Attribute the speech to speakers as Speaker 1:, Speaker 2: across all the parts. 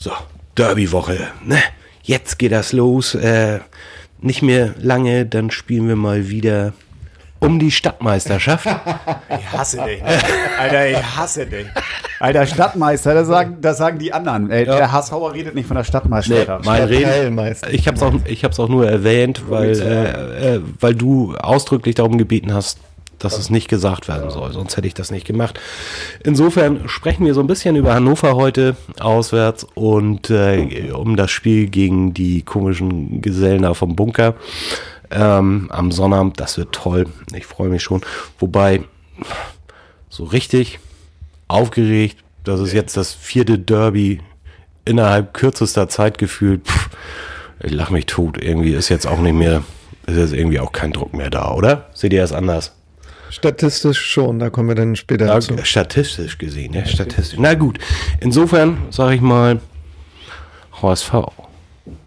Speaker 1: So, Derby-Woche. Ne? Jetzt geht das los. Äh, nicht mehr lange, dann spielen wir mal wieder um die Stadtmeisterschaft.
Speaker 2: Ich hasse dich. Ne? Alter, ich hasse dich. Alter, Stadtmeister, das sagen, das sagen die anderen. Ey, Der Hassauer redet nicht von der Stadtmeisterschaft.
Speaker 1: mein Reden. Ich habe es auch, ich hab's auch nur erwähnt, weil, äh, äh, weil du ausdrücklich darum gebeten hast, dass es nicht gesagt werden soll. Sonst hätte ich das nicht gemacht. Insofern sprechen wir so ein bisschen über Hannover heute auswärts und äh, um das Spiel gegen die komischen Gesellen vom Bunker ähm, am Sonnabend. Das wird toll. Ich freue mich schon. Wobei so richtig aufgeregt, das ist jetzt das vierte Derby innerhalb kürzester Zeit gefühlt. Pff, ich lach mich tot. Irgendwie ist jetzt auch nicht mehr, ist jetzt irgendwie auch kein Druck mehr da, oder? Seht ihr das anders?
Speaker 3: Statistisch schon, da kommen wir dann später
Speaker 1: Ja,
Speaker 3: zu.
Speaker 1: statistisch gesehen, ja, statistisch. Na gut, insofern sage ich mal, HSV,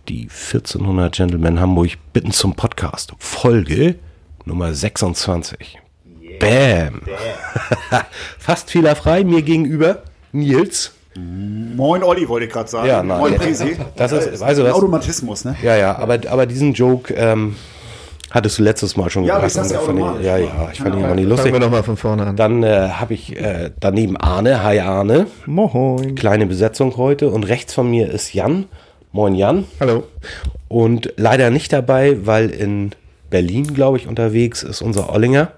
Speaker 1: die 1400 Gentlemen Hamburg bitten zum Podcast. Folge Nummer 26. Bam. Fast fehlerfrei mir gegenüber. Nils.
Speaker 2: Moin Olli, wollte ich gerade sagen.
Speaker 1: Ja, nein.
Speaker 2: Moin Prisi.
Speaker 1: Das ist, also das,
Speaker 2: Automatismus, ne?
Speaker 1: ja, ja, aber, aber diesen Joke ähm, hattest du letztes Mal schon
Speaker 2: Ja, aber
Speaker 1: gebracht.
Speaker 2: ich sag's ja
Speaker 1: fand ich- ja, ja, ich fand ihn aber nicht
Speaker 3: Fangen
Speaker 1: lustig.
Speaker 3: wir nochmal von vorne an.
Speaker 1: Dann äh, habe ich äh, daneben Arne. Hi Arne.
Speaker 3: Moin.
Speaker 1: Kleine Besetzung heute. Und rechts von mir ist Jan. Moin Jan.
Speaker 3: Hallo.
Speaker 1: Und leider nicht dabei, weil in Berlin, glaube ich, unterwegs ist unser Ollinger.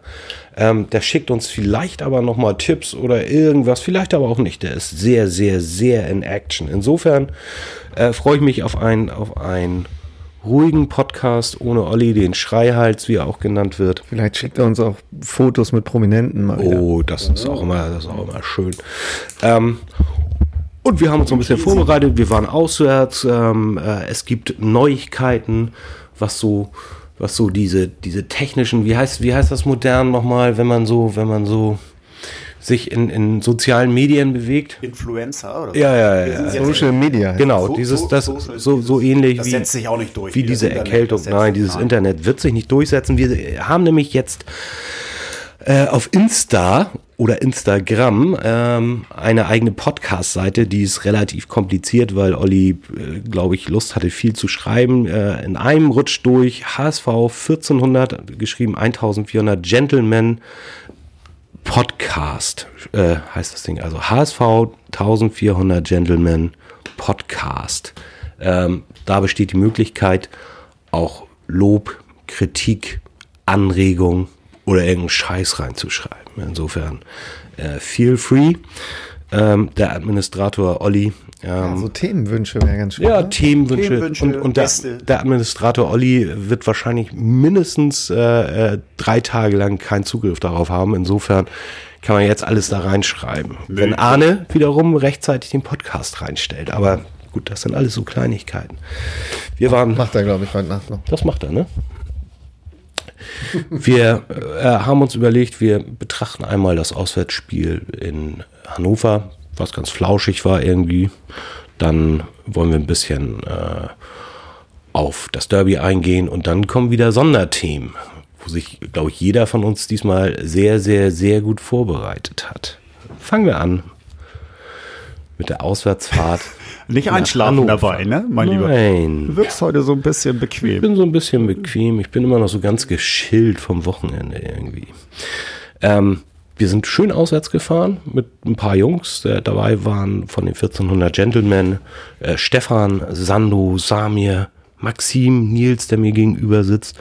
Speaker 1: Ähm, der schickt uns vielleicht aber nochmal Tipps oder irgendwas, vielleicht aber auch nicht. Der ist sehr, sehr, sehr in Action. Insofern äh, freue ich mich auf einen, auf einen ruhigen Podcast ohne Olli, den Schreihals, wie er auch genannt wird.
Speaker 3: Vielleicht schickt er uns auch Fotos mit Prominenten mal wieder.
Speaker 1: Oh, das ist auch immer, das ist auch immer schön. Ähm, und wir haben uns so ein bisschen vorbereitet. Wir waren auswärts. Ähm, äh, es gibt Neuigkeiten, was so, was so diese, diese technischen, wie heißt, wie heißt das modern nochmal, wenn man so, wenn man so sich in, in sozialen Medien bewegt?
Speaker 2: Influencer oder
Speaker 1: Ja, ja, ja.
Speaker 3: Social Media.
Speaker 1: Genau,
Speaker 2: So-
Speaker 1: dieses,
Speaker 2: so-
Speaker 1: das, so, so ähnlich
Speaker 2: Das
Speaker 1: wie,
Speaker 2: setzt sich auch nicht durch.
Speaker 1: wie diese
Speaker 2: Internet,
Speaker 1: Erkältung. Nein, dieses
Speaker 2: nein.
Speaker 1: Internet wird sich nicht durchsetzen. Wir haben nämlich jetzt äh, auf Insta oder Instagram ähm, eine eigene Podcast-Seite, die ist relativ kompliziert, weil Olli, äh, glaube ich, Lust hatte, viel zu schreiben. Äh, in einem Rutsch durch HSV 1400, geschrieben 1400 Gentlemen Podcast äh, heißt das Ding. Also HSV 1400 Gentlemen Podcast. Ähm, da besteht die Möglichkeit, auch Lob, Kritik, Anregung oder irgendeinen Scheiß reinzuschreiben. Insofern äh, feel free. Ähm, der Administrator Olli ähm,
Speaker 3: Also Themenwünsche wäre ganz schön.
Speaker 1: ja,
Speaker 3: ne?
Speaker 1: Themenwünsche.
Speaker 2: Themenwünsche,
Speaker 1: und und der, der Administrator Olli wird wahrscheinlich mindestens äh, äh, drei Tage lang keinen Zugriff darauf haben. Insofern kann man jetzt alles da reinschreiben. Wenn Arne wiederum rechtzeitig den Podcast reinstellt. Aber gut, das sind alles so Kleinigkeiten. Wir waren.
Speaker 3: Macht er, glaube ich, heute Nacht noch.
Speaker 1: Das macht er, ne? Wir äh, haben uns überlegt, wir betrachten einmal das Auswärtsspiel in Hannover, was ganz flauschig war irgendwie. Dann wollen wir ein bisschen äh, auf das Derby eingehen und dann kommen wieder Sonderthemen, wo sich, glaube ich, jeder von uns diesmal sehr, sehr, sehr gut vorbereitet hat. Fangen wir an mit der Auswärtsfahrt.
Speaker 2: Nicht einschlafen
Speaker 1: Hannover.
Speaker 2: dabei, ne, mein Lieber?
Speaker 1: Nein.
Speaker 2: Du wirkst heute so ein bisschen
Speaker 1: Ich
Speaker 2: bequem.
Speaker 1: bin so ein bisschen bequem. Ich bin immer noch so ganz geschillt vom Wochenende irgendwie. Ähm, wir sind schön auswärts gefahren mit ein paar Jungs. Der dabei waren von den 1400 Gentlemen äh, Stefan, Sando, Samir, Maxim, Nils, der mir gegenüber sitzt.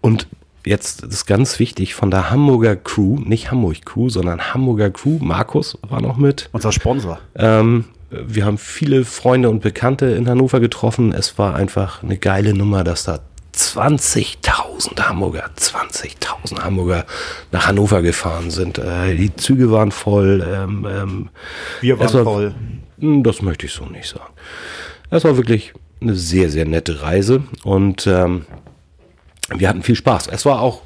Speaker 1: Und jetzt ist ganz wichtig von der Hamburger Crew, nicht Hamburg Crew, sondern Hamburger Crew. Markus war noch mit.
Speaker 2: Unser Sponsor.
Speaker 1: Ähm, wir haben viele Freunde und Bekannte in Hannover getroffen. Es war einfach eine geile Nummer, dass da 20.000 Hamburger, 20.000 Hamburger nach Hannover gefahren sind. Äh, die Züge waren voll. Ähm, ähm,
Speaker 2: Wir waren
Speaker 1: war-
Speaker 2: voll.
Speaker 1: Hm, Das möchte ich so nicht sagen. Es war wirklich eine sehr, sehr nette Reise und ähm, wir hatten viel Spaß. Es war auch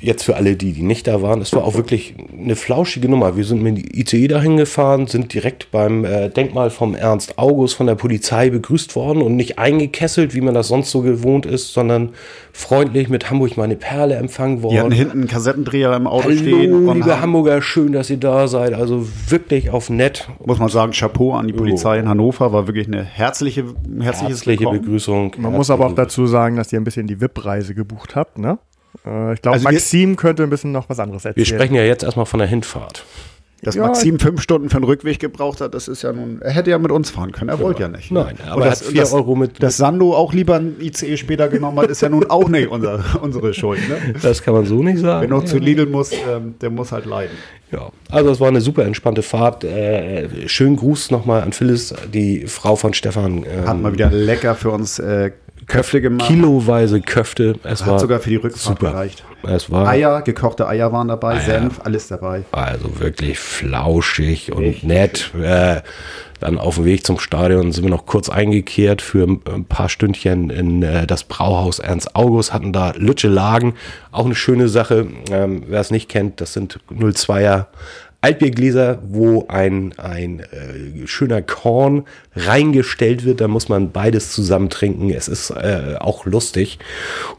Speaker 1: jetzt für alle die, die nicht da waren, es war auch wirklich eine flauschige Nummer. Wir sind mit dem ICE dahin gefahren, sind direkt beim äh, Denkmal vom Ernst August von der Polizei begrüßt worden und nicht eingekesselt, wie man das sonst so gewohnt ist, sondern freundlich mit Hamburg meine Perle empfangen worden.
Speaker 2: Die hatten hinten einen Kassettendreher im Auto
Speaker 1: Hallo,
Speaker 2: stehen. und
Speaker 1: liebe Hamburger, schön, dass ihr da seid. Also wirklich auf nett.
Speaker 2: muss man sagen, Chapeau an die Polizei in Hannover, war wirklich eine herzliche, herzliches
Speaker 1: Herzliche. Begrüßung.
Speaker 4: Man muss aber auch dazu sagen, dass ihr ein bisschen die VIP-Reise gebucht habt, ne? Äh, ich glaube,
Speaker 2: Also wir-
Speaker 4: Maxim könnte ein bisschen noch was anderes erzählen.
Speaker 1: Wir sprechen ja jetzt erstmal von der Hinfahrt.
Speaker 2: Dass
Speaker 4: Ja.
Speaker 2: Maxim fünf Stunden für den Rückweg gebraucht hat, das ist ja nun, er hätte ja mit uns fahren können, er wollte ja nicht.
Speaker 1: Nein, aber
Speaker 2: Und
Speaker 1: er
Speaker 2: das,
Speaker 1: hat vier
Speaker 2: das,
Speaker 1: Euro mit-
Speaker 2: Dass Sando auch lieber ein ICE später genommen hat, ist ja nun auch nicht unser, unsere Schuld. Ne?
Speaker 1: Das kann man so nicht sagen.
Speaker 2: Wer noch zu Lidl muss, ähm, der muss halt leiden.
Speaker 1: Ja, also es war eine super entspannte Fahrt. Äh, schönen Gruß nochmal an Phyllis, die Frau von Stefan. Ähm,
Speaker 2: Hat mal wieder lecker für uns äh, Köfte gemacht.
Speaker 1: kiloweise Köfte. Es war
Speaker 2: Hat sogar für die Rückfahrt
Speaker 1: super.
Speaker 2: gereicht.
Speaker 1: Es war
Speaker 2: Eier, gekochte Eier waren dabei, Senf, alles dabei.
Speaker 1: also wirklich flauschig und nett. Äh, dann auf dem Weg zum Stadion sind wir noch kurz eingekehrt für ein paar Stündchen in äh, das Brauhaus Ernst August, hatten da Lütsche Lagen. Auch eine schöne Sache. Ähm, Wer es nicht kennt, das sind 02er Altbiergläser, wo ein, ein äh, schöner Korn reingestellt wird. Da muss man beides zusammen trinken. Es ist äh, auch lustig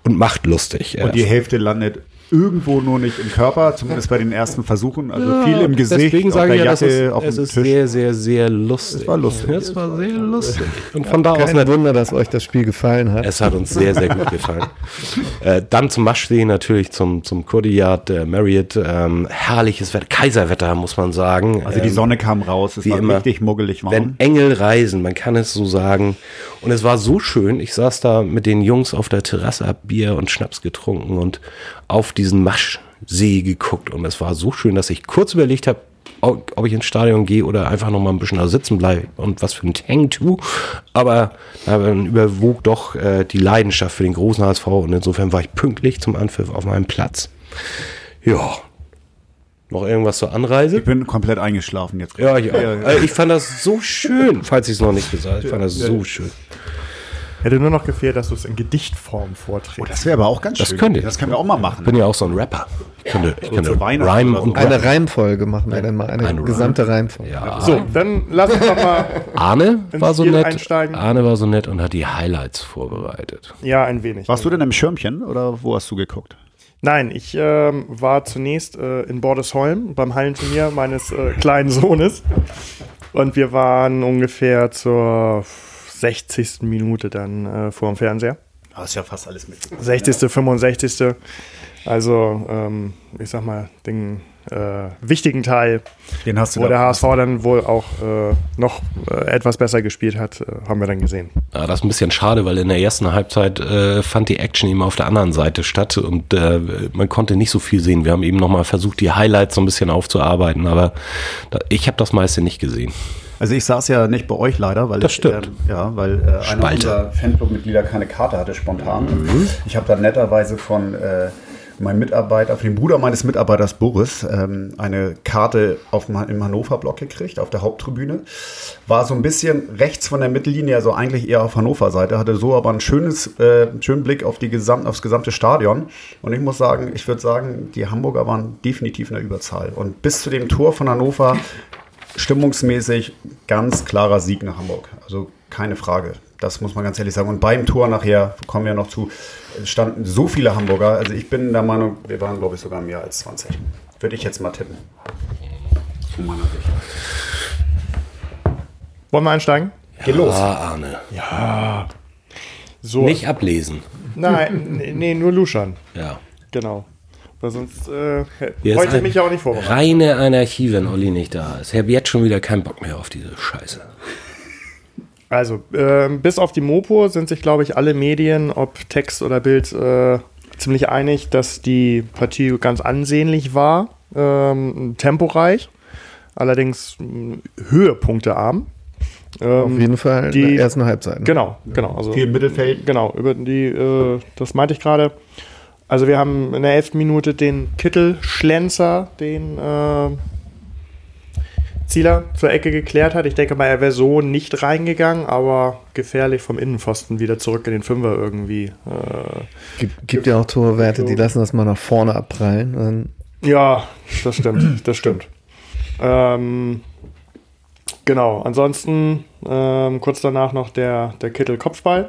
Speaker 1: und macht lustig.
Speaker 2: Und die Hälfte landet irgendwo nur nicht im Körper, zumindest bei den ersten Versuchen. Also viel im Gesicht,
Speaker 1: Deswegen
Speaker 2: auf
Speaker 1: sage
Speaker 2: der
Speaker 1: ich ja, das
Speaker 2: Jacke,
Speaker 1: ist,
Speaker 2: auf
Speaker 1: es
Speaker 2: dem
Speaker 1: ist
Speaker 2: Tisch.
Speaker 1: sehr, sehr, sehr lustig.
Speaker 2: Es war lustig.
Speaker 1: Es war sehr lustig. Und von da aus
Speaker 3: Kein Wunder, dass euch das Spiel gefallen hat.
Speaker 1: es hat uns sehr, sehr gut gefallen. äh, dann zum Maschsee natürlich, zum, zum Kurdiat, äh, Marriott. Ähm, herrliches Wetter, Kaiserwetter, muss man sagen.
Speaker 2: Also die
Speaker 1: Ähm,
Speaker 2: Sonne kam raus, es
Speaker 1: wie
Speaker 2: war
Speaker 1: immer.
Speaker 2: richtig muggelig warm.
Speaker 1: wenn Engel reisen, man kann es so sagen. Und es war so schön. Ich saß da mit den Jungs auf der Terrasse, hab Bier und Schnaps getrunken und auf diesen Maschsee geguckt. Und es war so schön, dass ich kurz überlegt habe, ob ich ins Stadion gehe oder einfach noch mal ein bisschen da sitzen bleibe und was für ein Tank tu. Aber dann überwog doch äh, die Leidenschaft für den großen HSV und insofern war ich pünktlich zum Anpfiff auf meinem Platz. Ja. Noch irgendwas zur Anreise?
Speaker 2: ich bin komplett eingeschlafen jetzt.
Speaker 1: Ja, ich auch. Äh, Ich fand das so schön, falls ich es noch nicht gesagt habe. Ich fand das so schön.
Speaker 4: Hätte nur noch gefehlt, dass du es in Gedichtform
Speaker 2: Oh,
Speaker 4: vorträgst.
Speaker 2: das wäre aber auch ganz
Speaker 1: Das
Speaker 2: schön.
Speaker 1: könnte ich.
Speaker 2: Das können wir auch mal machen.
Speaker 1: Ich bin ja auch so ein Rapper. Ich könnte, ich könnte
Speaker 2: so.
Speaker 1: und
Speaker 3: Eine
Speaker 1: Rap.
Speaker 3: Reihenfolge machen wir dann mal. Eine,
Speaker 1: Eine
Speaker 3: gesamte Reihenfolge.
Speaker 1: Ja.
Speaker 4: so, dann lass uns doch mal.
Speaker 1: Arne war so
Speaker 4: Spiel
Speaker 1: nett.
Speaker 4: einsteigen.
Speaker 1: Arne war so nett und hat die Highlights vorbereitet.
Speaker 4: Ja, ein wenig.
Speaker 2: Warst du denn im Schirmchen oder wo hast du geguckt?
Speaker 4: Nein, ich ähm, war zunächst äh, in Bordesholm beim Hallenturnier meines äh, kleinen Sohnes. Und wir waren ungefähr zur 60. Minute dann äh, vor dem Fernseher.
Speaker 2: Du hast ja fast alles mit.
Speaker 4: 60., 65. Also, ähm, ich sag mal, den äh, wichtigen Teil,
Speaker 2: Den hast du
Speaker 4: wo der HSV dann wohl auch äh, noch äh, etwas besser gespielt hat, äh, haben wir dann gesehen.
Speaker 1: Ja, das ist ein bisschen schade, weil in der ersten Halbzeit äh, fand die Action eben auf der anderen Seite statt und äh, man konnte nicht so viel sehen. Wir haben eben nochmal versucht, die Highlights so ein bisschen aufzuarbeiten, aber da, ich habe das meiste nicht gesehen.
Speaker 2: Also ich saß ja nicht bei euch leider, weil
Speaker 1: Das
Speaker 2: ich,
Speaker 1: stimmt.
Speaker 2: ähm, ja, weil äh, einer unserer Fanclub-Mitglieder keine Karte hatte spontan. Ich habe dann netterweise von äh, meinem Mitarbeiter, von dem Bruder meines Mitarbeiters Boris, ähm, eine Karte auf dem, im Hannover-Block gekriegt, auf der Haupttribüne. War so ein bisschen rechts von der Mittellinie, also eigentlich eher auf Hannover-Seite, hatte so aber einen schönes, äh, schönen Blick auf die gesam aufs gesamte Stadion. Und ich muss sagen, ich würde sagen, die Hamburger waren definitiv in der Überzahl. Und bis zu dem Tor von Hannover stimmungsmäßig ganz klarer Sieg nach Hamburg. Also keine Frage. Das muss man ganz ehrlich sagen. Und beim Tor nachher, kommen wir noch zu, standen so viele Hamburger. Also ich bin der Meinung, wir waren, glaube ich, sogar mehr als 20. Würde ich jetzt mal tippen. Von meiner Sicht.
Speaker 4: Wollen wir einsteigen?
Speaker 2: Geh los.
Speaker 1: Arne.
Speaker 4: So.
Speaker 1: Nicht ablesen.
Speaker 4: Nein, nee, nee, nur Luschern.
Speaker 1: Ja.
Speaker 4: Genau. Weil sonst äh,
Speaker 1: ist
Speaker 4: ich mich ja auch nicht vorbereiten.
Speaker 1: Reine Anarchie, wenn Olli nicht da ist. Ich habe jetzt schon wieder keinen Bock mehr auf diese Scheiße.
Speaker 4: Also, ähm, bis auf die Mopo sind sich, glaube ich, alle Medien, ob Text oder Bild, äh, ziemlich einig, dass die Partie ganz ansehnlich war, ähm, temporeich, allerdings mh, höhepunktearm.
Speaker 3: Auf
Speaker 4: Ähm,
Speaker 3: jeden Fall
Speaker 4: die-
Speaker 3: der ersten Halbzeit. ne?
Speaker 4: genau, genau. Also,
Speaker 2: Viel im Mittelfeld.
Speaker 4: Genau, über die, äh, das meinte ich gerade. Also wir haben in der elften Minute den Kittel-Schlenzer, den äh, Zieler zur Ecke geklärt hat. Ich denke mal, er wäre so nicht reingegangen, aber gefährlich vom Innenpfosten wieder zurück in den Fünfer irgendwie. Äh,
Speaker 3: gibt, gibt ja auch Torwerte, die lassen das mal nach vorne abprallen.
Speaker 4: Ja, das stimmt, das stimmt. Ähm, genau, ansonsten ähm, kurz danach noch der, der Kittel-Kopfball.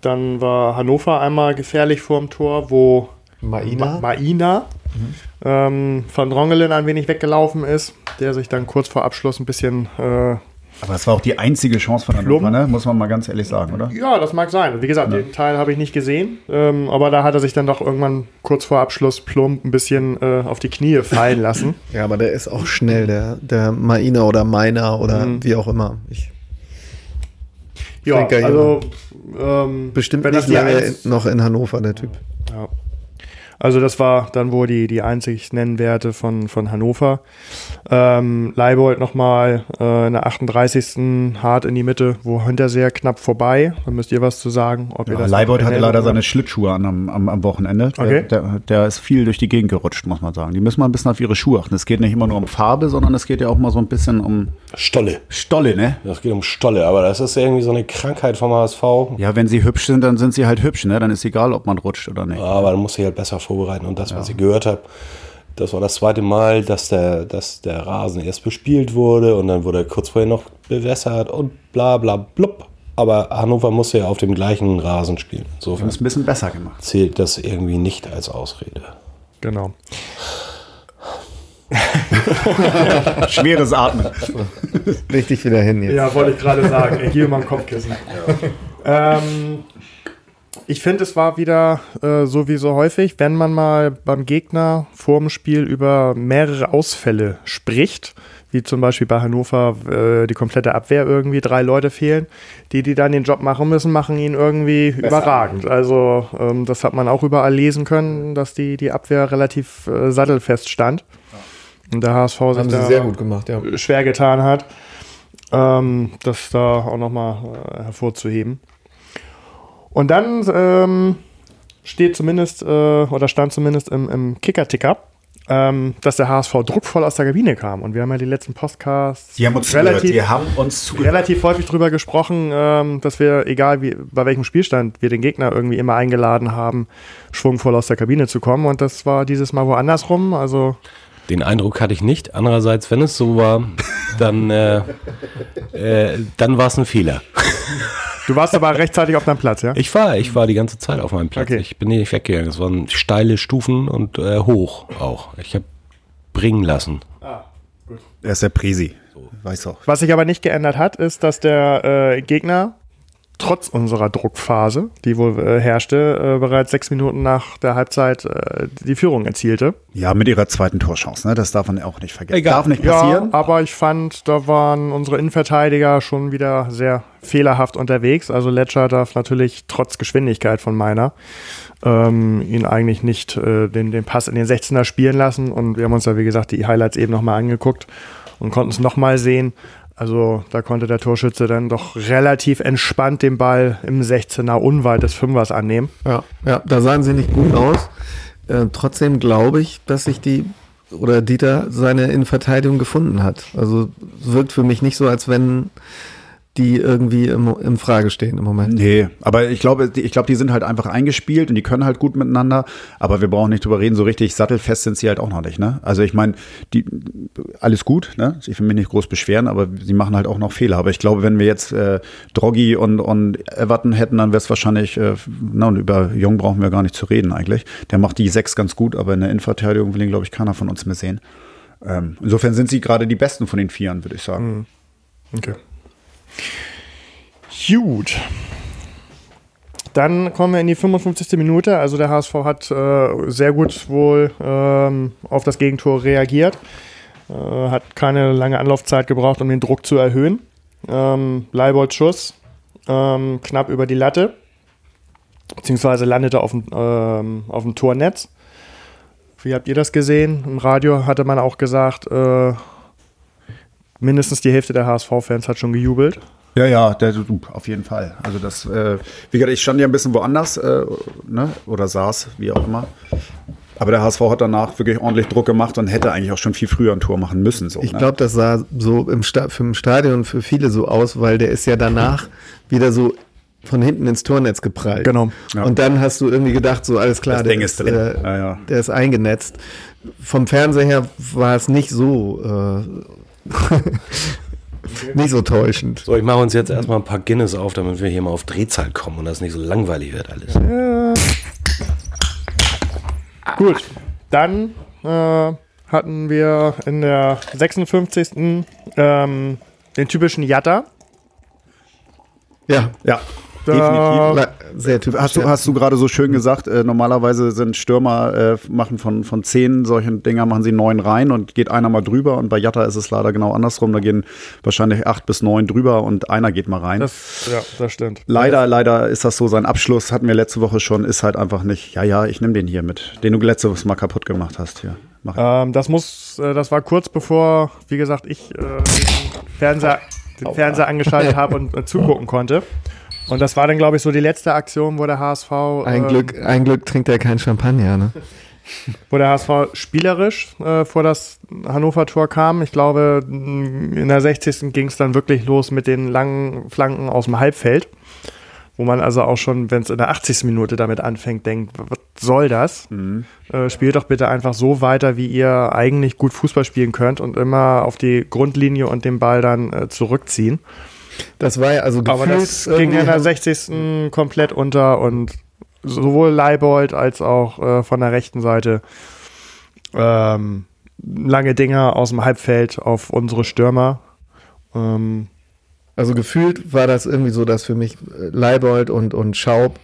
Speaker 4: Dann war Hannover einmal gefährlich vorm Tor, wo
Speaker 3: Maina,
Speaker 4: Ma Maina mhm. ähm, von Drongelen ein wenig weggelaufen ist, der sich dann kurz vor Abschluss ein bisschen äh,
Speaker 2: aber das war auch die einzige Chance von Hannover, ne? muss man mal ganz ehrlich sagen, oder?
Speaker 4: Ja, das mag sein. Wie gesagt, ja. den Teil habe ich nicht gesehen, ähm, aber da hat er sich dann doch irgendwann kurz vor Abschluss plump ein bisschen äh, auf die Knie fallen lassen.
Speaker 3: ja, aber der ist auch schnell, der, der Maina oder Meiner oder mhm. wie auch immer. Ich
Speaker 4: ja, also ähm,
Speaker 3: bestimmt nicht lange noch in Hannover, der Typ.
Speaker 4: Ja. Also das war dann wohl die, die einzig Nennwerte von, von Hannover. Ähm, Leibold nochmal äh, in der 38. hart in die Mitte, wo Hinterseher knapp vorbei. Da müsst ihr was zu sagen.
Speaker 2: Ob ja, ihr das Leibold hatte leider seine Schlittschuhe an am, am, am Wochenende.
Speaker 4: Okay.
Speaker 2: Der, der, der, ist viel durch die Gegend gerutscht, muss man sagen. Die müssen mal ein bisschen auf ihre Schuhe achten. Es geht nicht immer nur um Farbe, sondern es geht ja auch mal so ein bisschen um
Speaker 1: Stolle.
Speaker 2: Stolle, ne?
Speaker 1: Das geht um Stolle, aber das ist irgendwie so eine Krankheit vom HSV.
Speaker 2: Ja, wenn sie hübsch sind, dann sind sie halt hübsch, ne? Dann ist egal, ob man rutscht oder nicht.
Speaker 1: Aber dann muss sie halt besser vorbereiten. Und das, was ich gehört habe, das war das zweite Mal, dass der, dass der Rasen erst bespielt wurde und dann wurde er kurz vorher noch bewässert und bla bla blub. Aber Hannover musste ja auf dem gleichen Rasen spielen.
Speaker 2: Insofern ist ein bisschen besser gemacht.
Speaker 1: Zählt das irgendwie nicht als Ausrede.
Speaker 4: Genau.
Speaker 2: Schweres Atmen.
Speaker 3: Richtig wieder hin
Speaker 4: jetzt. Ja, wollte ich gerade sagen. Ich gebe mal ein Kopfkissen. Ja. Ähm, ich finde, es war wieder äh, so wie so häufig, wenn man mal beim Gegner vor dem Spiel über mehrere Ausfälle spricht, wie zum Beispiel bei Hannover äh, die komplette Abwehr irgendwie drei Leute fehlen, die, die dann den Job machen müssen, machen ihn irgendwie Besser. überragend. Also ähm, das hat man auch überall lesen können, dass die, die Abwehr relativ äh, sattelfest stand. Und der HSV sich
Speaker 3: da sehr gut gemacht, ja.
Speaker 4: schwer getan hat, ähm, das da auch nochmal äh, hervorzuheben. Und dann ähm, steht zumindest, äh, oder stand zumindest im, im Kicker-Ticker, ähm, dass der HSV druckvoll aus der Kabine kam. Und wir haben ja die letzten Podcasts
Speaker 2: die haben uns relativ, die haben uns
Speaker 4: relativ häufig drüber gesprochen, ähm, dass wir, egal wie, bei welchem Spielstand wir den Gegner irgendwie immer eingeladen haben, schwungvoll aus der Kabine zu kommen. Und das war dieses Mal woanders rum. Also
Speaker 1: den Eindruck hatte ich nicht. Andererseits, wenn es so war, dann, äh, äh, dann war es ein Fehler.
Speaker 4: Du warst aber rechtzeitig auf deinem Platz, ja?
Speaker 1: Ich war, ich war die ganze Zeit auf meinem Platz. Okay. Ich bin nicht weggegangen. Es waren steile Stufen und äh, hoch auch. Ich habe bringen lassen. Ah,
Speaker 2: gut. Er ist der Presi. So. Weiß auch.
Speaker 4: Was sich aber nicht geändert hat, ist, dass der äh, Gegner trotz unserer Druckphase, die wohl äh, herrschte, äh, bereits sechs Minuten nach der Halbzeit äh, die Führung erzielte.
Speaker 2: Ja, mit ihrer zweiten Torchance, ne? das darf man auch nicht vergessen.
Speaker 4: Egal. Darf nicht passieren. Ja, aber ich fand, da waren unsere Innenverteidiger schon wieder sehr fehlerhaft unterwegs. Also Letscher darf natürlich trotz Geschwindigkeit von meiner ähm, ihn eigentlich nicht äh, den, den Pass in den 16er spielen lassen. Und wir haben uns da, wie gesagt, die Highlights eben nochmal angeguckt und konnten es nochmal sehen. Also da konnte der Torschütze dann doch relativ entspannt den Ball im 16er unweit des Fünfers annehmen.
Speaker 3: Ja, ja da sahen sie nicht gut aus. Äh, trotzdem glaube ich, dass sich die oder Dieter seine Innenverteidigung gefunden hat. Also wirkt für mich nicht so, als wenn die irgendwie im, im Frage stehen im Moment.
Speaker 2: Nee, aber ich glaube, ich glaube, die sind halt einfach eingespielt und die können halt gut miteinander, aber wir brauchen nicht drüber reden, so richtig sattelfest sind sie halt auch noch nicht, ne? Also ich meine, die alles gut, ne? Ich will mich nicht groß beschweren, aber sie machen halt auch noch Fehler. Aber ich glaube, wenn wir jetzt äh, Droggy und, und Everton hätten, dann wäre es wahrscheinlich, äh, na, und über Jung brauchen wir gar nicht zu reden eigentlich. Der macht die sechs ganz gut, aber in der Innenverteidigung will ihn, glaube ich, keiner von uns mehr sehen. Ähm, insofern sind sie gerade die besten von den Vieren, würde ich sagen.
Speaker 4: Mhm. Okay. Gut. Dann kommen wir in die 55. Minute. Also der HSV hat äh, sehr gut wohl ähm, auf das Gegentor reagiert. Äh, hat keine lange Anlaufzeit gebraucht, um den Druck zu erhöhen. Ähm, Leibold Schuss ähm, knapp über die Latte. Beziehungsweise landete auf dem, ähm, auf dem Tornetz. Wie habt ihr das gesehen? Im Radio hatte man auch gesagt, äh, mindestens die Hälfte der HSV-Fans hat schon gejubelt.
Speaker 2: Ja, ja, der, auf jeden Fall. Also das, äh, wie gesagt, ich stand ja ein bisschen woanders, äh, ne? oder saß, wie auch immer. Aber der HSV hat danach wirklich ordentlich Druck gemacht und hätte eigentlich auch schon viel früher ein Tor machen müssen. So,
Speaker 3: Ich
Speaker 2: ne?
Speaker 3: glaube, das sah so im, Sta für im Stadion für viele so aus, weil der ist ja danach wieder so von hinten ins Tornetz geprallt.
Speaker 4: Genau.
Speaker 2: Ja.
Speaker 3: Und dann hast du irgendwie gedacht, so alles klar,
Speaker 2: Das
Speaker 3: der
Speaker 2: Ding ist drin.
Speaker 3: Äh,
Speaker 2: Ja, ja.
Speaker 3: der ist eingenetzt. Vom Fernseher her war es nicht so äh, nicht so täuschend.
Speaker 1: So, ich mache uns jetzt erstmal ein paar Guinness auf, damit wir hier mal auf Drehzahl kommen und das nicht so langweilig wird alles.
Speaker 4: Gut, dann äh, hatten wir in der 56. Ähm, den typischen Jatta.
Speaker 3: Ja,
Speaker 2: Ja, definitiv.
Speaker 3: sehr typisch.
Speaker 2: Hast du, hast du gerade so schön gesagt, äh, normalerweise sind Stürmer, äh, machen von, von zehn solchen Dinger, machen sie neun rein und geht einer mal drüber und bei Jatta ist es leider genau andersrum, da gehen wahrscheinlich acht bis neun drüber und einer geht mal rein.
Speaker 4: Das, ja, das stimmt.
Speaker 2: leider, leider ist das so, sein Abschluss hatten wir letzte Woche schon, ist halt einfach nicht, ja, ja, ich nehme den hier mit, den du letztes Mal kaputt gemacht hast hier. Mach ich.
Speaker 4: Ähm, das muss, äh, das war kurz bevor, wie gesagt, ich äh, den Fernseher, den Fernseher angeschaltet habe und äh, zugucken konnte. Und das war dann, glaube ich, so die letzte Aktion, wo der HSV,
Speaker 3: Ein
Speaker 4: ähm,
Speaker 3: Glück, ein Glück trinkt er kein Champagner, ne?
Speaker 4: wo der HSV spielerisch äh, vor das Hannover-Tor kam. Ich glaube, in der 60. ging es dann wirklich los mit den langen Flanken aus dem Halbfeld, wo man also auch schon, wenn es in der 80. Minute damit anfängt, denkt, was soll das? Äh, spielt doch bitte einfach so weiter, wie ihr eigentlich gut Fußball spielen könnt und immer auf die Grundlinie und den Ball dann äh, zurückziehen.
Speaker 3: Das war ja also
Speaker 4: Aber das ging in der
Speaker 3: haben-
Speaker 4: 60. komplett unter und sowohl Leibold als auch äh, von der rechten Seite ähm, lange Dinger aus dem Halbfeld auf unsere Stürmer. Ähm,
Speaker 3: Also gefühlt war das irgendwie so, dass für mich äh, Leibold und, und Schaub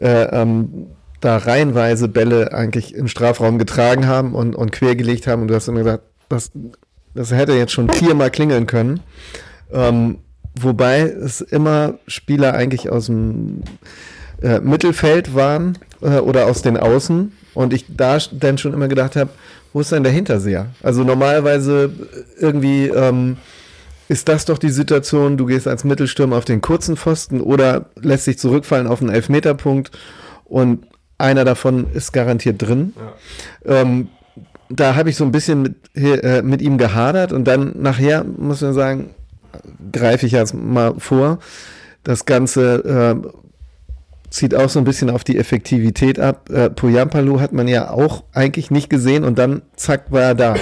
Speaker 3: äh, ähm, da reihenweise Bälle eigentlich im Strafraum getragen haben und, und quergelegt haben. Und du hast immer gesagt, das, das hätte jetzt schon viermal klingeln können. Ähm, wobei es immer Spieler eigentlich aus dem äh, Mittelfeld waren äh, oder aus den Außen. Und ich da dann schon immer gedacht habe, wo ist denn der Hinterseher? Also normalerweise irgendwie ähm, ist das doch die Situation, du gehst als Mittelstürmer auf den kurzen Pfosten oder lässt dich zurückfallen auf einen Elfmeterpunkt und einer davon ist garantiert drin. Ähm, da habe ich so ein bisschen mit, äh, mit ihm gehadert und dann nachher, muss man sagen, greife ich jetzt mal vor, das Ganze äh, zieht auch so ein bisschen auf die Effektivität ab. Äh, Poyampalu hat man ja auch eigentlich nicht gesehen und dann zack war er da.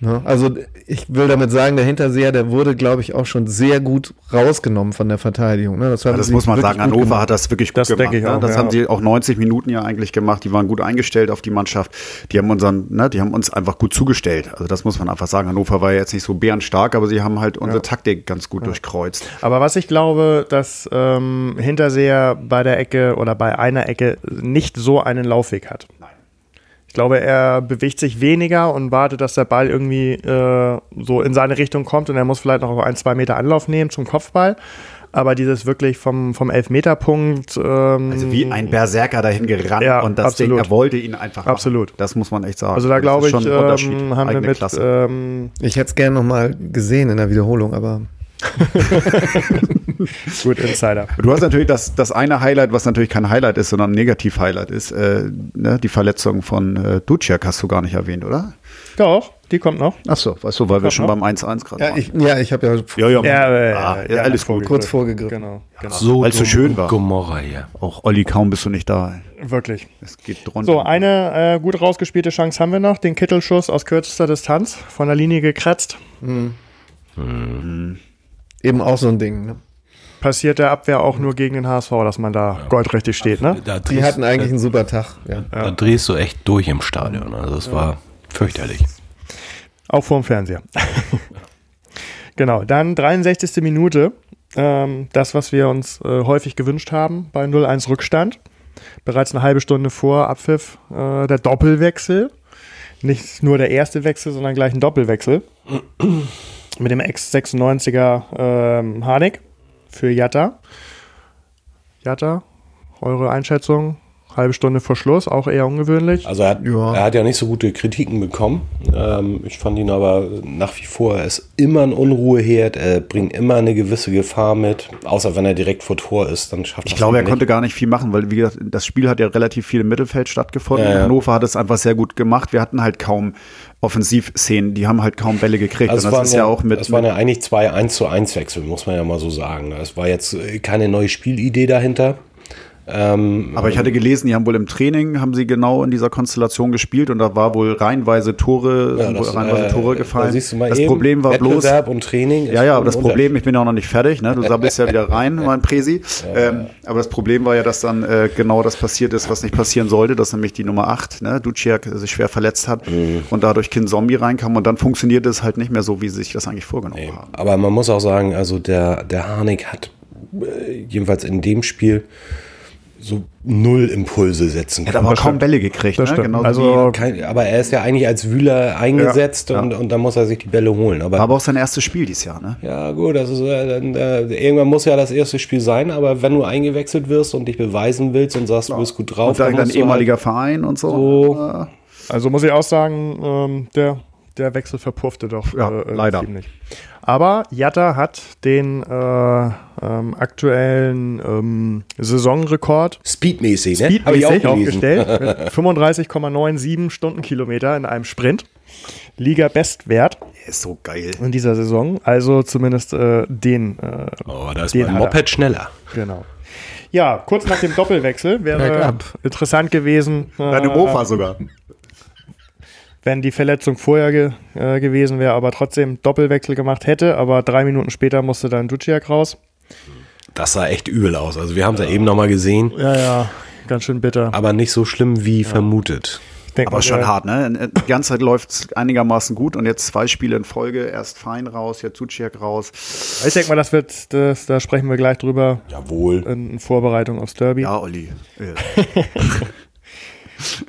Speaker 3: Ne? Also ich will damit sagen, der Hinterseher, der wurde, glaube ich, auch schon sehr gut rausgenommen von der Verteidigung. Ne? Das,
Speaker 2: Ja, das muss man sagen. Hannover
Speaker 3: gemacht.
Speaker 2: hat das wirklich gut
Speaker 4: Das
Speaker 2: gemacht.
Speaker 4: denke ich
Speaker 2: ne?
Speaker 4: auch,
Speaker 2: Das
Speaker 4: ja.
Speaker 2: haben sie auch 90 Minuten ja eigentlich gemacht. Die waren gut eingestellt auf die Mannschaft. Die haben unseren, ne, die haben uns einfach gut zugestellt. Also das muss man einfach sagen. Hannover war ja jetzt nicht so bärenstark, aber sie haben halt unsere Taktik ganz gut durchkreuzt.
Speaker 4: aber was ich glaube, dass ähm, Hinterseher bei der Ecke oder bei einer Ecke nicht so einen Laufweg hat. Ich glaube, er bewegt sich weniger und wartet, dass der Ball irgendwie äh, so in seine Richtung kommt und er muss vielleicht noch ein, zwei Meter Anlauf nehmen zum Kopfball. Aber dieses wirklich vom, vom Elfmeterpunkt. Ähm,
Speaker 2: Also wie ein Berserker dahin gerannt
Speaker 4: Ja,
Speaker 2: und das
Speaker 4: absolut.
Speaker 2: Ding, er wollte ihn einfach machen.
Speaker 4: Absolut.
Speaker 2: Das muss man echt sagen.
Speaker 4: Also da glaube ich,
Speaker 2: schon ein Unterschied,
Speaker 4: ähm, haben wir
Speaker 2: eigene
Speaker 4: mit
Speaker 2: Klasse.
Speaker 4: ähm,
Speaker 3: Ich hätte es gerne nochmal gesehen in der Wiederholung, aber
Speaker 4: gut Insider.
Speaker 2: Du hast natürlich das, das eine Highlight, was natürlich kein Highlight ist, sondern ein Negativ-Highlight ist. Äh, ne, die Verletzung von äh, Duciak hast du gar nicht erwähnt, oder?
Speaker 4: Doch, die kommt noch.
Speaker 2: Ach so, weißt du, weil wir
Speaker 4: Kommt
Speaker 2: schon
Speaker 4: noch?
Speaker 2: beim 1-1 gerade
Speaker 3: ja,
Speaker 2: waren.
Speaker 3: ich, ja, ich habe ja,
Speaker 2: ja, ja,
Speaker 4: Ja,
Speaker 2: ah,
Speaker 4: ja,
Speaker 2: alles gut.
Speaker 3: kurz vorgegriffen.
Speaker 4: Genau, genau.
Speaker 1: So
Speaker 2: Weil's so schön war.
Speaker 1: Gomorra hier.
Speaker 2: Auch Olli, kaum bist du nicht da.
Speaker 4: Wirklich.
Speaker 2: Es geht drunter.
Speaker 4: So, eine äh, gut rausgespielte Chance haben wir noch. Den Kittelschuss aus kürzester Distanz von der Linie gekratzt.
Speaker 3: Eben auch so ein Ding. Ne?
Speaker 4: Passiert der Abwehr auch nur gegen den HSV, dass man da goldrichtig steht, ne?
Speaker 1: Da
Speaker 3: Die
Speaker 1: drehst,
Speaker 3: hatten eigentlich einen super Tag. Ja.
Speaker 1: da drehst du echt durch im Stadion. Also das war fürchterlich.
Speaker 4: Auch vorm Fernseher. genau, dann 63. Minute. Ähm, das, was wir uns äh, häufig gewünscht haben bei 0-1 Rückstand. Bereits eine halbe Stunde vor Abpfiff äh, der Doppelwechsel. Nicht nur der erste Wechsel, sondern gleich ein Doppelwechsel. Mit dem Ex-96er ähm, Harnik für Jatta. Jatta, eure Einschätzung? Halbe Stunde vor Schluss, auch eher ungewöhnlich.
Speaker 1: Also er hat ja, er hat ja nicht so gute Kritiken bekommen. Ähm, ich fand ihn aber nach wie vor, er ist immer ein Unruheherd, er bringt immer eine gewisse Gefahr mit, außer wenn er direkt vor Tor ist, dann schafft
Speaker 2: er Ich glaube, er nicht. konnte gar nicht viel machen, weil wie gesagt, das Spiel hat ja relativ viel im Mittelfeld stattgefunden. Ja, ja. Hannover hat es einfach sehr gut gemacht. Wir hatten halt kaum Offensivszenen, die haben halt kaum Bälle gekriegt.
Speaker 1: Also und das ist ja, ja, auch mit. Das waren ja eigentlich zwei 1 zu 1 Wechsel, muss man ja mal so sagen. Es war jetzt keine neue Spielidee dahinter.
Speaker 2: Ähm, Aber ich hatte gelesen, die haben wohl im Training, haben sie genau in dieser Konstellation gespielt und da war wohl reihenweise Tore, ja, das, reihenweise äh, Tore gefallen. Da
Speaker 1: das Problem war bloß.
Speaker 2: und Training. Ja, ja, aber das Problem, ich bin ja auch noch nicht fertig, ne? Du sabbelst ja wieder rein, mein Presi. Ähm, aber das Problem war ja, dass dann äh, genau das passiert ist, was nicht passieren sollte, dass nämlich die Nummer 8, ne, Duciak, sich schwer verletzt hat mhm. und dadurch Kind Zombie reinkam und dann funktioniert es halt nicht mehr so, wie sie sich das eigentlich vorgenommen nee. haben.
Speaker 1: Aber man muss auch sagen, also der, der Harnik hat äh, jedenfalls in dem Spiel so null Impulse setzen
Speaker 2: kann. Er hat aber kaum Bälle gekriegt.
Speaker 1: Ne? Genau also kein, aber er ist ja eigentlich als Wühler eingesetzt ja, und, ja. und dann muss er sich die Bälle holen.
Speaker 2: Aber, aber auch sein erstes Spiel dieses Jahr, ne?
Speaker 1: Ja, gut, das ist, äh, äh, irgendwann muss ja das erste Spiel sein, aber wenn du eingewechselt wirst und dich beweisen willst und sagst, ja. du bist gut drauf. Und
Speaker 2: dann, dann ehemaliger halt Verein und so.
Speaker 4: so. Also muss ich auch sagen, ähm, der, der Wechsel verpuffte doch
Speaker 2: ja, äh, leider.
Speaker 4: ziemlich. Aber Jatta hat den äh, ähm, aktuellen ähm, Saisonrekord
Speaker 1: speedmäßig,
Speaker 4: ne? speedmäßig aufgestellt mit 35,97 Stundenkilometer in einem Sprint. Liga-Bestwert.
Speaker 2: Ist so geil.
Speaker 4: In dieser Saison. Also zumindest äh, den. Äh,
Speaker 1: oh, da ist mein Moped schneller.
Speaker 4: Genau. Ja, kurz nach dem Doppelwechsel wäre interessant gewesen.
Speaker 2: Deine Mofa sogar
Speaker 4: wenn die Verletzung vorher ge, äh, gewesen wäre, aber trotzdem Doppelwechsel gemacht hätte. Aber drei Minuten später musste dann Duciak raus.
Speaker 1: Das sah echt übel aus. Also wir haben es ja. eben nochmal gesehen.
Speaker 4: Ja, ja, ganz schön bitter.
Speaker 1: Aber nicht so schlimm wie ja. vermutet.
Speaker 2: Denk aber schon hart, ne? Die ganze Zeit läuft es einigermaßen gut und jetzt zwei Spiele in Folge, erst Fein raus, jetzt Duciak raus.
Speaker 4: Ich denke mal, das wird, das, da sprechen wir gleich drüber.
Speaker 1: Jawohl.
Speaker 4: In Vorbereitung aufs Derby.
Speaker 2: Ja, Olli. Ja.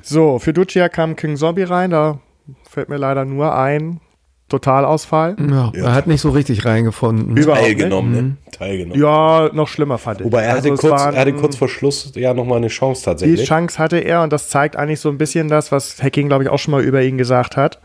Speaker 4: so, für Ducia kam King Zombie rein, da fällt mir leider nur ein. Totalausfall.
Speaker 3: Ja, ja. er hat nicht so richtig reingefunden.
Speaker 1: Überhaupt Teilgenommen, ne? Mhm. Teilgenommen.
Speaker 4: Ja, noch schlimmer fand ich.
Speaker 1: Wobei er, also hatte, kurz, waren, er hatte kurz vor Schluss ja nochmal eine Chance tatsächlich.
Speaker 4: Die Chance hatte er und das zeigt eigentlich so ein bisschen das, was Hacking, glaube ich, auch schon mal über ihn gesagt hat.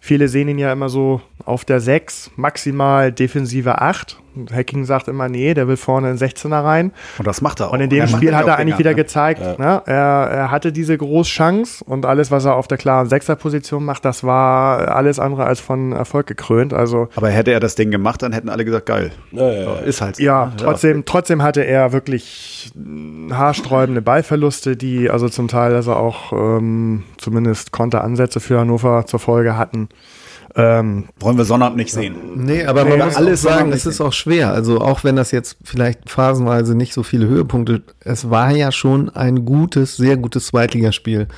Speaker 4: Viele sehen ihn ja immer so auf der 6, maximal defensive 8. Hacking sagt immer, nee, der will vorne in 16er rein.
Speaker 2: Und das macht er auch.
Speaker 4: Und in dem er Spiel hat er eigentlich wieder ne? gezeigt, ja. ne? er, er, hatte diese große Chance und alles, was er auf der klaren Sechser-Position macht, das war alles andere als von Erfolg gekrönt. Also,
Speaker 2: Aber hätte er das Ding gemacht, dann hätten alle gesagt, geil.
Speaker 1: Ja, ja,
Speaker 4: ist halt so. Ja, trotzdem, trotzdem hatte er wirklich haarsträubende Ballverluste, die also zum Teil also auch ähm, zumindest Konteransätze für Hannover zur Folge hatten.
Speaker 2: Ähm, Wollen wir Sonnabend nicht sehen.
Speaker 3: Nee, aber man muss alles sagen, es ist auch schwer. Also auch wenn das jetzt vielleicht phasenweise nicht so viele Höhepunkte, es war ja schon ein gutes, sehr gutes Zweitligaspiel.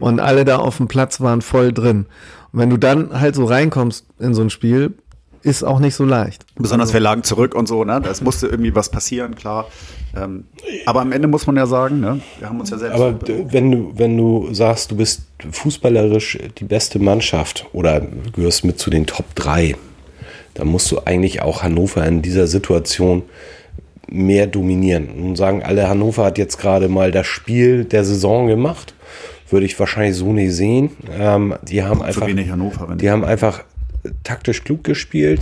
Speaker 3: Und alle da auf dem Platz waren voll drin. Und wenn du dann halt so reinkommst in so ein Spiel, ist auch nicht so leicht.
Speaker 2: Besonders also. wir lagen zurück und so, ne? Es musste irgendwie was passieren, klar. Ähm, aber am Ende muss man ja sagen, ne? wir haben uns ja selbst.
Speaker 1: Aber wenn du, wenn du sagst, du bist fußballerisch die beste Mannschaft oder gehörst mit zu den Top 3, dann musst du eigentlich auch Hannover in dieser Situation mehr dominieren. Nun sagen alle, Hannover hat jetzt gerade mal das Spiel der Saison gemacht. Würde ich wahrscheinlich so nicht sehen. Ähm, die haben einfach,
Speaker 2: Hannover,
Speaker 1: die haben einfach taktisch klug gespielt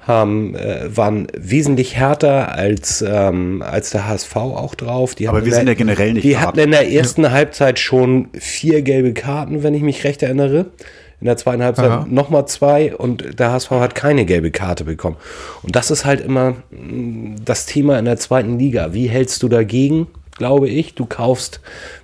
Speaker 1: haben, äh, waren wesentlich härter als, ähm, als der HSV auch drauf. Die
Speaker 2: Aber wir sind ja generell nicht
Speaker 1: Die hatten in der ersten ja. Halbzeit schon vier gelbe Karten, wenn ich mich recht erinnere. In der zweiten Halbzeit nochmal zwei und der HSV hat keine gelbe Karte bekommen. Und das ist halt immer mm, das Thema in der zweiten Liga. Wie hältst du dagegen? glaube ich. Du kaufst,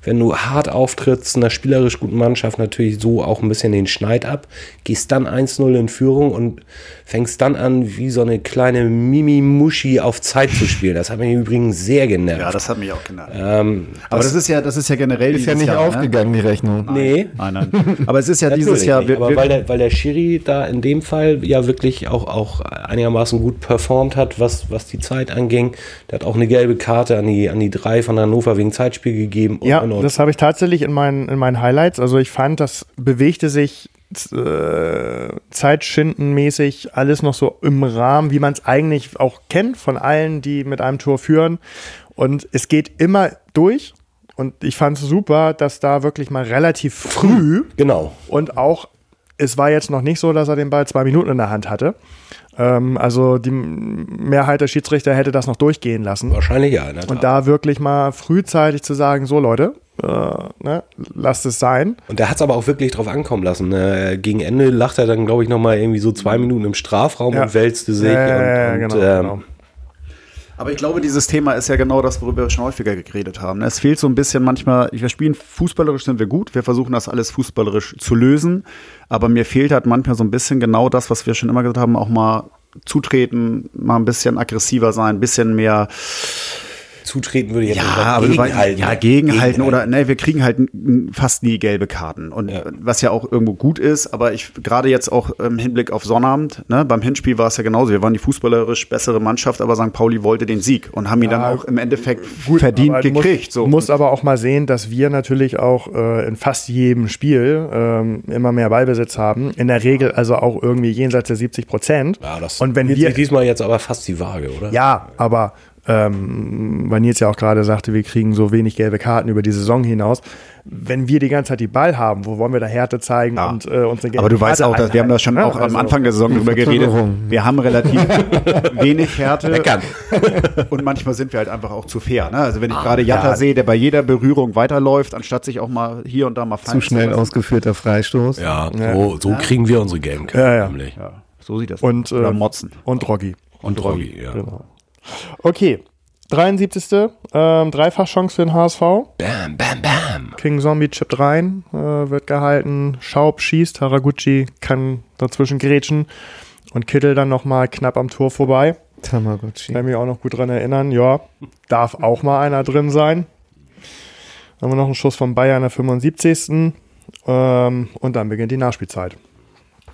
Speaker 1: wenn du hart auftrittst, einer spielerisch guten Mannschaft natürlich so auch ein bisschen den Schneid ab, gehst dann 1-0 in Führung und fängst dann an, wie so eine kleine Mimi-Muschi auf Zeit zu spielen. Das hat mich übrigens sehr genervt.
Speaker 2: Ja, das hat mich auch genervt. Ähm, aber das, das, ist ja, das ist ja generell
Speaker 3: ist ja nicht Jahr, ne? aufgegangen, ne? die Rechnung.
Speaker 1: Nein. Nee.
Speaker 2: Nein, nein. Aber es ist ja dieses Jahr.
Speaker 1: Wir, aber weil der, weil der Schiri da in dem Fall ja wirklich auch, auch einigermaßen gut performt hat, was, was die Zeit anging. Der hat auch eine gelbe Karte an die, an die drei von Hannover wegen Zeitspiel gegeben.
Speaker 4: Und, ja, und, und. das habe ich tatsächlich in meinen, in meinen Highlights. Also ich fand, das bewegte sich äh, Zeitschindenmäßig alles noch so im Rahmen, wie man es eigentlich auch kennt von allen, die mit einem Tor führen. Und es geht immer durch Und ich fand es super, dass da wirklich mal relativ früh
Speaker 1: Genau.
Speaker 4: und auch, es war jetzt noch nicht so, dass er den Ball zwei Minuten in der Hand hatte. Ähm, also die Mehrheit der Schiedsrichter hätte das noch durchgehen lassen.
Speaker 1: Wahrscheinlich ja.
Speaker 4: Und da wirklich mal frühzeitig zu sagen, so Leute, äh, ne, lasst es sein.
Speaker 1: Und der hat es aber auch wirklich drauf ankommen lassen. Äh, gegen Ende lacht er dann, glaube ich, nochmal irgendwie so zwei Minuten im Strafraum
Speaker 4: Ja.
Speaker 1: und wälzte sich.
Speaker 4: Ja, ja,
Speaker 1: und, und,
Speaker 4: genau,
Speaker 1: ähm,
Speaker 4: genau.
Speaker 2: Aber ich glaube, dieses Thema ist ja genau das, worüber wir schon häufiger geredet haben. Es fehlt so ein bisschen manchmal, wir spielen fußballerisch sind wir gut, wir versuchen das alles fußballerisch zu lösen, aber mir fehlt halt manchmal so ein bisschen genau das, was wir schon immer gesagt haben, auch mal zutreten, mal ein bisschen aggressiver sein, ein bisschen mehr
Speaker 1: Zutreten würde
Speaker 2: ja, aber
Speaker 1: gegenhalten.
Speaker 2: ja, gegenhalten oder ne, wir kriegen halt fast nie gelbe Karten und
Speaker 1: Ja.
Speaker 2: was ja auch irgendwo gut ist, aber ich gerade jetzt auch im Hinblick auf Sonnabend, ne, beim Hinspiel war es ja genauso, wir waren die fußballerisch bessere Mannschaft, aber St. Pauli wollte den Sieg und haben ihn dann auch im Endeffekt verdient
Speaker 4: Aber du
Speaker 2: gekriegt,
Speaker 4: Musst,
Speaker 2: so.
Speaker 4: Du musst aber auch mal sehen, dass wir natürlich auch äh, in fast jedem Spiel ähm, immer mehr Ballbesitz haben. In der Regel also auch irgendwie jenseits der 70 Prozent.
Speaker 1: Ja, das
Speaker 4: Und wenn wir
Speaker 1: diesmal jetzt aber fast die Waage, oder?
Speaker 4: Ja, aber ähm, weil Nils ja auch gerade sagte, wir kriegen so wenig gelbe Karten über die Saison hinaus. Wenn wir die ganze Zeit die Ball haben, wo wollen wir da Härte zeigen
Speaker 2: Ja.
Speaker 4: und äh, uns eine gelbe
Speaker 2: Aber du weißt auch, dass wir haben das schon auch
Speaker 4: ne?
Speaker 2: am
Speaker 4: Also-
Speaker 2: Anfang der Saison drüber geredet. Wir haben relativ wenig Härte
Speaker 1: Meckern.
Speaker 2: und manchmal sind wir halt einfach auch zu fair. Ne? Also wenn ich gerade Jatta sehe, der bei jeder Berührung weiterläuft, anstatt sich auch mal hier und da mal fallen
Speaker 3: Zu schnell
Speaker 2: lassen.
Speaker 3: ausgeführter Freistoß.
Speaker 1: Ja, so, so kriegen wir unsere Game
Speaker 4: Ja, ja.
Speaker 1: nämlich.
Speaker 2: Ja, so sieht das.
Speaker 4: Und,
Speaker 2: Oder
Speaker 4: äh,
Speaker 2: Motzen.
Speaker 4: Und Roggi.
Speaker 1: Und Roggi, ja.
Speaker 4: Genau. Okay. 73. Ähm, Dreifachchance für den HSV.
Speaker 1: Bam, bam, bam.
Speaker 4: King Zombie chippt rein, äh, wird gehalten. Schaub schießt, Haraguchi kann dazwischen grätschen. Und Kittel dann nochmal knapp am Tor vorbei.
Speaker 3: Tamagotchi.
Speaker 4: Kann mich auch noch gut dran erinnern. Ja, darf auch mal einer drin sein. Dann haben wir noch einen Schuss von Bayern der 75. Ähm, und dann beginnt die Nachspielzeit.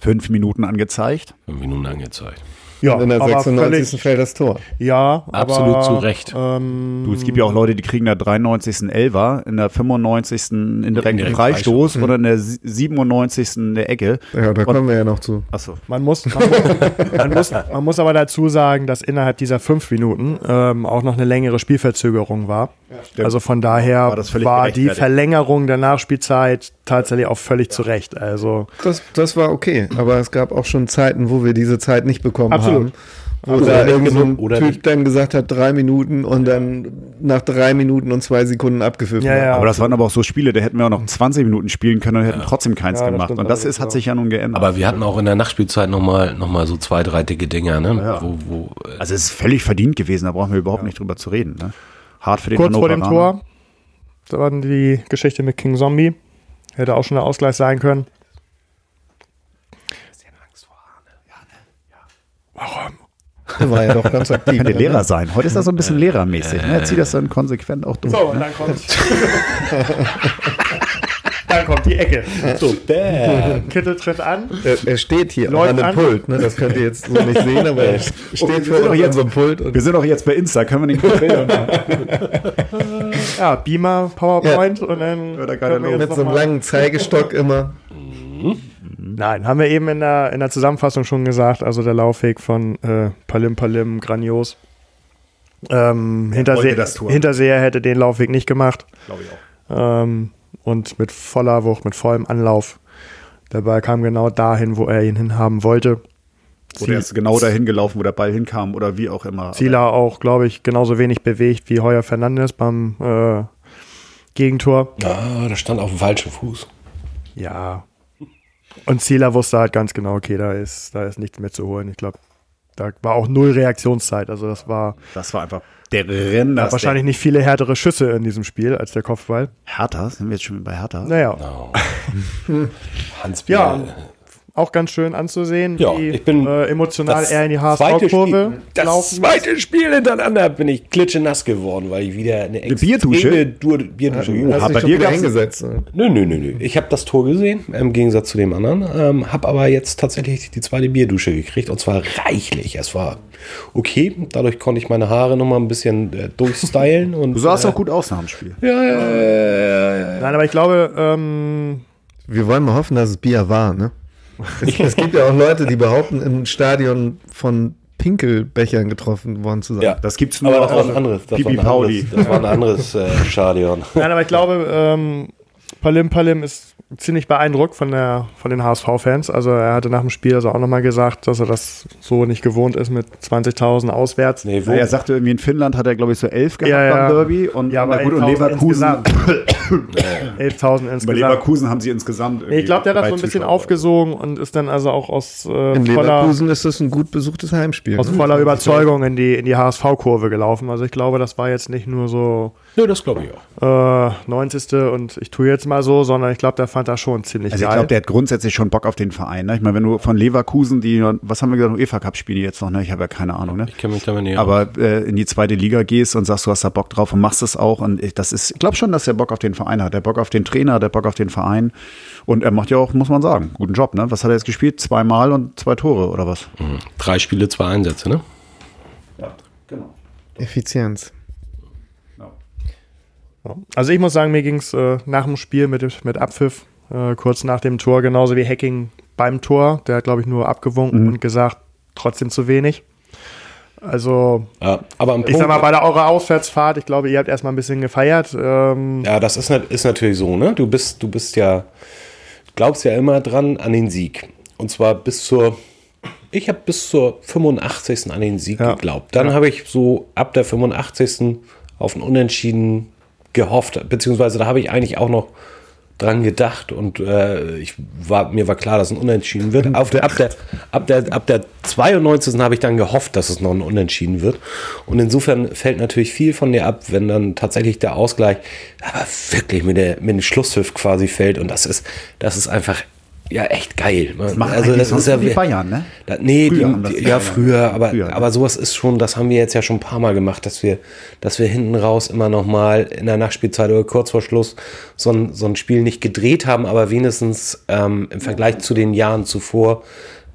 Speaker 2: Fünf Minuten angezeigt.
Speaker 1: Fünf Minuten angezeigt.
Speaker 4: Ja,
Speaker 3: Und in der
Speaker 4: aber
Speaker 3: 96.
Speaker 4: völlig-
Speaker 3: fällt das Tor.
Speaker 4: Ja,
Speaker 1: Absolut
Speaker 4: aber,
Speaker 1: zu Recht.
Speaker 4: Ähm,
Speaker 2: Du, es gibt ja auch Leute, die kriegen da 93. Elfer, in der 95. indirekten
Speaker 1: Indirekten
Speaker 2: Freistoß
Speaker 1: Freistoß.
Speaker 2: oder in der 97. in der Ecke.
Speaker 3: Ja, da kommen wir ja noch zu.
Speaker 2: Achso.
Speaker 4: Man muss, man, muss, man, muss, man muss aber dazu sagen, dass innerhalb dieser fünf Minuten ähm, auch noch eine längere Spielverzögerung war. also von daher
Speaker 2: War
Speaker 4: war die. Verlängerung der Nachspielzeit tatsächlich auch völlig zu Recht. Also
Speaker 3: Das, das war okay, aber es gab auch schon Zeiten, wo wir diese Zeit nicht bekommen
Speaker 4: Absolut.
Speaker 3: haben. Wo da
Speaker 1: nicht
Speaker 3: irgend so
Speaker 1: oder
Speaker 3: Typ
Speaker 1: nicht.
Speaker 3: dann gesagt hat, drei Minuten und dann nach drei Minuten und zwei Sekunden abgepfiffen.
Speaker 4: Ja, ja.
Speaker 2: Aber das waren aber auch so Spiele, da hätten wir auch noch 20 Minuten spielen können und hätten trotzdem keins
Speaker 4: Ja, das
Speaker 2: gemacht.
Speaker 4: stimmt
Speaker 2: Und das ist, hat sich ja nun geändert.
Speaker 1: Aber wir hatten auch in der Nachspielzeit nochmal noch mal so zwei, drei dicke Dinger, ne?
Speaker 2: Ja.
Speaker 1: Wo, wo, äh,
Speaker 2: also es ist völlig verdient gewesen, da brauchen wir überhaupt nicht drüber zu reden. Ne? Hart für den
Speaker 4: kurz vor dem. Tor, da war die Geschichte mit King Zombie. Hätte auch schon der Ausgleich sein können. Warum?
Speaker 3: Der war ja doch ganz aktiv.
Speaker 2: Könnte
Speaker 3: ne?
Speaker 2: Lehrer sein. Heute ist das so ein bisschen lehrermäßig. Ne? Er zieht das dann konsequent auch durch.
Speaker 4: So, und
Speaker 2: ne?
Speaker 4: dann kommt. dann kommt die Ecke.
Speaker 1: so, bam.
Speaker 4: Kittel tritt an.
Speaker 3: Er, er steht hier an dem
Speaker 4: an.
Speaker 3: Pult. Ne? Das könnt ihr jetzt so nicht sehen, aber er steht
Speaker 2: wir
Speaker 3: vor
Speaker 2: sind doch
Speaker 3: uns
Speaker 2: jetzt-
Speaker 3: an so einem Pult. Und
Speaker 2: Wir sind doch jetzt bei Insta, können wir nicht Bilder machen?
Speaker 4: Ja, Beamer, PowerPoint und dann.
Speaker 2: Wird er gerade
Speaker 3: mit so einem langen Zeigestock immer.
Speaker 4: Nein, haben wir eben in der, in der Zusammenfassung schon gesagt. Also der Laufweg von äh, Palim Palim grandios. Ähm, Hinterseher. Hinterseher hätte den Laufweg nicht gemacht.
Speaker 2: Glaube ich auch.
Speaker 4: Ähm, und mit voller Wucht, mit vollem Anlauf. Der Ball kam genau dahin, wo er ihn hinhaben wollte.
Speaker 2: Oder er ist genau dahin gelaufen, wo der Ball hinkam oder wie auch immer.
Speaker 4: Zieler auch, glaube ich, genauso wenig bewegt wie Heuer Fernandes beim äh, Gegentor.
Speaker 1: Ah, da stand auf dem falschen Fuß.
Speaker 4: Ja. Und Zieler wusste halt ganz genau, okay, da ist, da ist nichts mehr zu holen. Ich glaube, da war auch null Reaktionszeit. Also das war
Speaker 2: Das war einfach der Renner.
Speaker 4: wahrscheinlich nicht viele härtere Schüsse in diesem Spiel als der Kopfball.
Speaker 2: Hertha, sind wir jetzt schon bei Hertha?
Speaker 4: Naja,
Speaker 1: Hans
Speaker 4: Ja,
Speaker 1: Biel.
Speaker 4: Auch ganz schön anzusehen,
Speaker 1: Ja,
Speaker 4: wie
Speaker 1: ich bin
Speaker 4: äh, emotional
Speaker 1: das
Speaker 4: er in die
Speaker 1: zweite
Speaker 4: HSV-Kurve
Speaker 1: Das
Speaker 4: laufen.
Speaker 1: zweite Spiel hintereinander bin ich klitschenass geworden, weil ich wieder eine, extreme
Speaker 2: Biertusche?
Speaker 1: Dur Bierdusche
Speaker 2: Oh,
Speaker 3: Hast
Speaker 2: bei dir
Speaker 3: hingesetzt.
Speaker 1: Nö, nö, nö, nö. Ich habe das Tor gesehen, im Gegensatz zu dem anderen. Ähm, habe aber jetzt tatsächlich die zweite Bierdusche gekriegt und zwar reichlich. Es war okay. Dadurch konnte ich meine Haare noch mal ein bisschen äh, durchstylen. Und,
Speaker 2: Du sahst
Speaker 1: äh,
Speaker 2: auch gut aus nach dem Spiel.
Speaker 1: Ja, ja, ja, ja, ja.
Speaker 4: Nein, aber ich glaube, ähm,
Speaker 3: Wir wollen mal hoffen, dass es Bier war, ne? Es, es gibt ja auch Leute, die behaupten, im Stadion von Pinkelbechern getroffen worden zu sein.
Speaker 1: Ja,
Speaker 2: Das gibt's nur
Speaker 1: aber das war ein anderes. Das
Speaker 2: Pipi
Speaker 1: war ein
Speaker 2: Pauli.
Speaker 1: anderes, das war ein anderes äh, Stadion.
Speaker 4: Nein, aber ich glaube, ähm, Palim Palim ist ziemlich beeindruckt von, der, von den HSV-Fans. Also er hatte nach dem Spiel also auch nochmal gesagt, dass er das so nicht gewohnt ist mit 20.000 auswärts.
Speaker 1: Nee, wo?
Speaker 2: Er sagte irgendwie in Finnland hat er glaube ich so elf gehabt
Speaker 4: Ja, ja.
Speaker 2: beim Derby und,
Speaker 4: Ja, aber
Speaker 2: na gut, und
Speaker 4: 11.000
Speaker 2: Leverkusen
Speaker 4: 11.000
Speaker 2: bei
Speaker 4: insgesamt.
Speaker 2: Leverkusen haben sie insgesamt
Speaker 4: ich glaube, der hat das so ein bisschen
Speaker 2: Zuschauer.
Speaker 4: aufgesogen und ist dann also auch aus, äh,
Speaker 3: In
Speaker 4: voller,
Speaker 3: Leverkusen ist es ein gut besuchtes Heimspiel.
Speaker 4: aus
Speaker 3: ne?
Speaker 4: voller Überzeugung in die, in die HSV-Kurve gelaufen. Also ich glaube, das war jetzt nicht nur so
Speaker 1: Nö, das glaube ich auch.
Speaker 4: äh, 90. und ich tue jetzt mal so, sondern ich glaube, der fand das schon ziemlich
Speaker 2: Also ich
Speaker 4: geil.
Speaker 2: glaube, der hat grundsätzlich schon Bock auf den Verein. Ne? Ich meine, wenn du von Leverkusen, die, was haben wir gesagt, UEFA Cup spielen die jetzt noch, ne? Ich habe ja keine Ahnung, ne?
Speaker 1: Ich kenne mich damit nicht.
Speaker 2: Aber äh, in die zweite Liga gehst und sagst, du hast da Bock drauf und machst es auch. Und ich, das ist, ich glaube schon, dass er Bock auf den Verein hat. Der Bock auf den Trainer, der Bock auf den Verein. Und er macht ja auch, muss man sagen, guten Job, ne? Was hat er jetzt gespielt? Zweimal und zwei Tore oder was?
Speaker 1: Mhm. Drei Spiele, zwei Einsätze, ne?
Speaker 2: Ja, genau.
Speaker 3: Effizienz.
Speaker 4: Ja. Also ich muss sagen, mir ging es äh, nach dem Spiel mit, mit Abpfiff, äh, kurz nach dem Tor, genauso wie Hacking beim Tor. Der hat, glaube ich, nur abgewunken und gesagt, trotzdem zu wenig. Also,
Speaker 1: Ja, aber am
Speaker 4: ich sag mal, bei der eurer Auswärtsfahrt, ich glaube, ihr habt erstmal ein bisschen gefeiert. Ähm,
Speaker 1: Ja, das ist, ist natürlich so, ne? Du bist, du bist ja, glaubst ja immer dran an den Sieg. Und zwar bis zur, ich habe bis zur 85. an den Sieg
Speaker 4: Ja.
Speaker 1: geglaubt. Dann habe ich so ab der 85. auf ein Unentschieden gehofft, beziehungsweise da habe ich eigentlich auch noch dran gedacht und äh, ich war, mir war klar, dass ein Unentschieden wird. Auf ab, der, ab, der, ab der 92. habe ich dann gehofft, dass es noch ein Unentschieden wird. Und insofern fällt natürlich viel von dir ab, wenn dann tatsächlich der Ausgleich aber wirklich mit, der, mit dem Schlusspfiff quasi fällt. Und das ist, das ist einfach ja echt geil. Das
Speaker 2: machen eigentlich sonst nur die Bayern, ne?
Speaker 1: Da, nee,
Speaker 2: Früher
Speaker 1: die,
Speaker 2: das
Speaker 1: die, ja, früher, aber,
Speaker 2: Früher, ne?
Speaker 1: aber sowas ist schon, das haben wir jetzt ja schon ein paar Mal gemacht, dass wir, dass wir hinten raus immer noch mal in der Nachspielzeit oder kurz vor Schluss so ein, so ein Spiel nicht gedreht haben, aber wenigstens ähm, im Vergleich zu den Jahren zuvor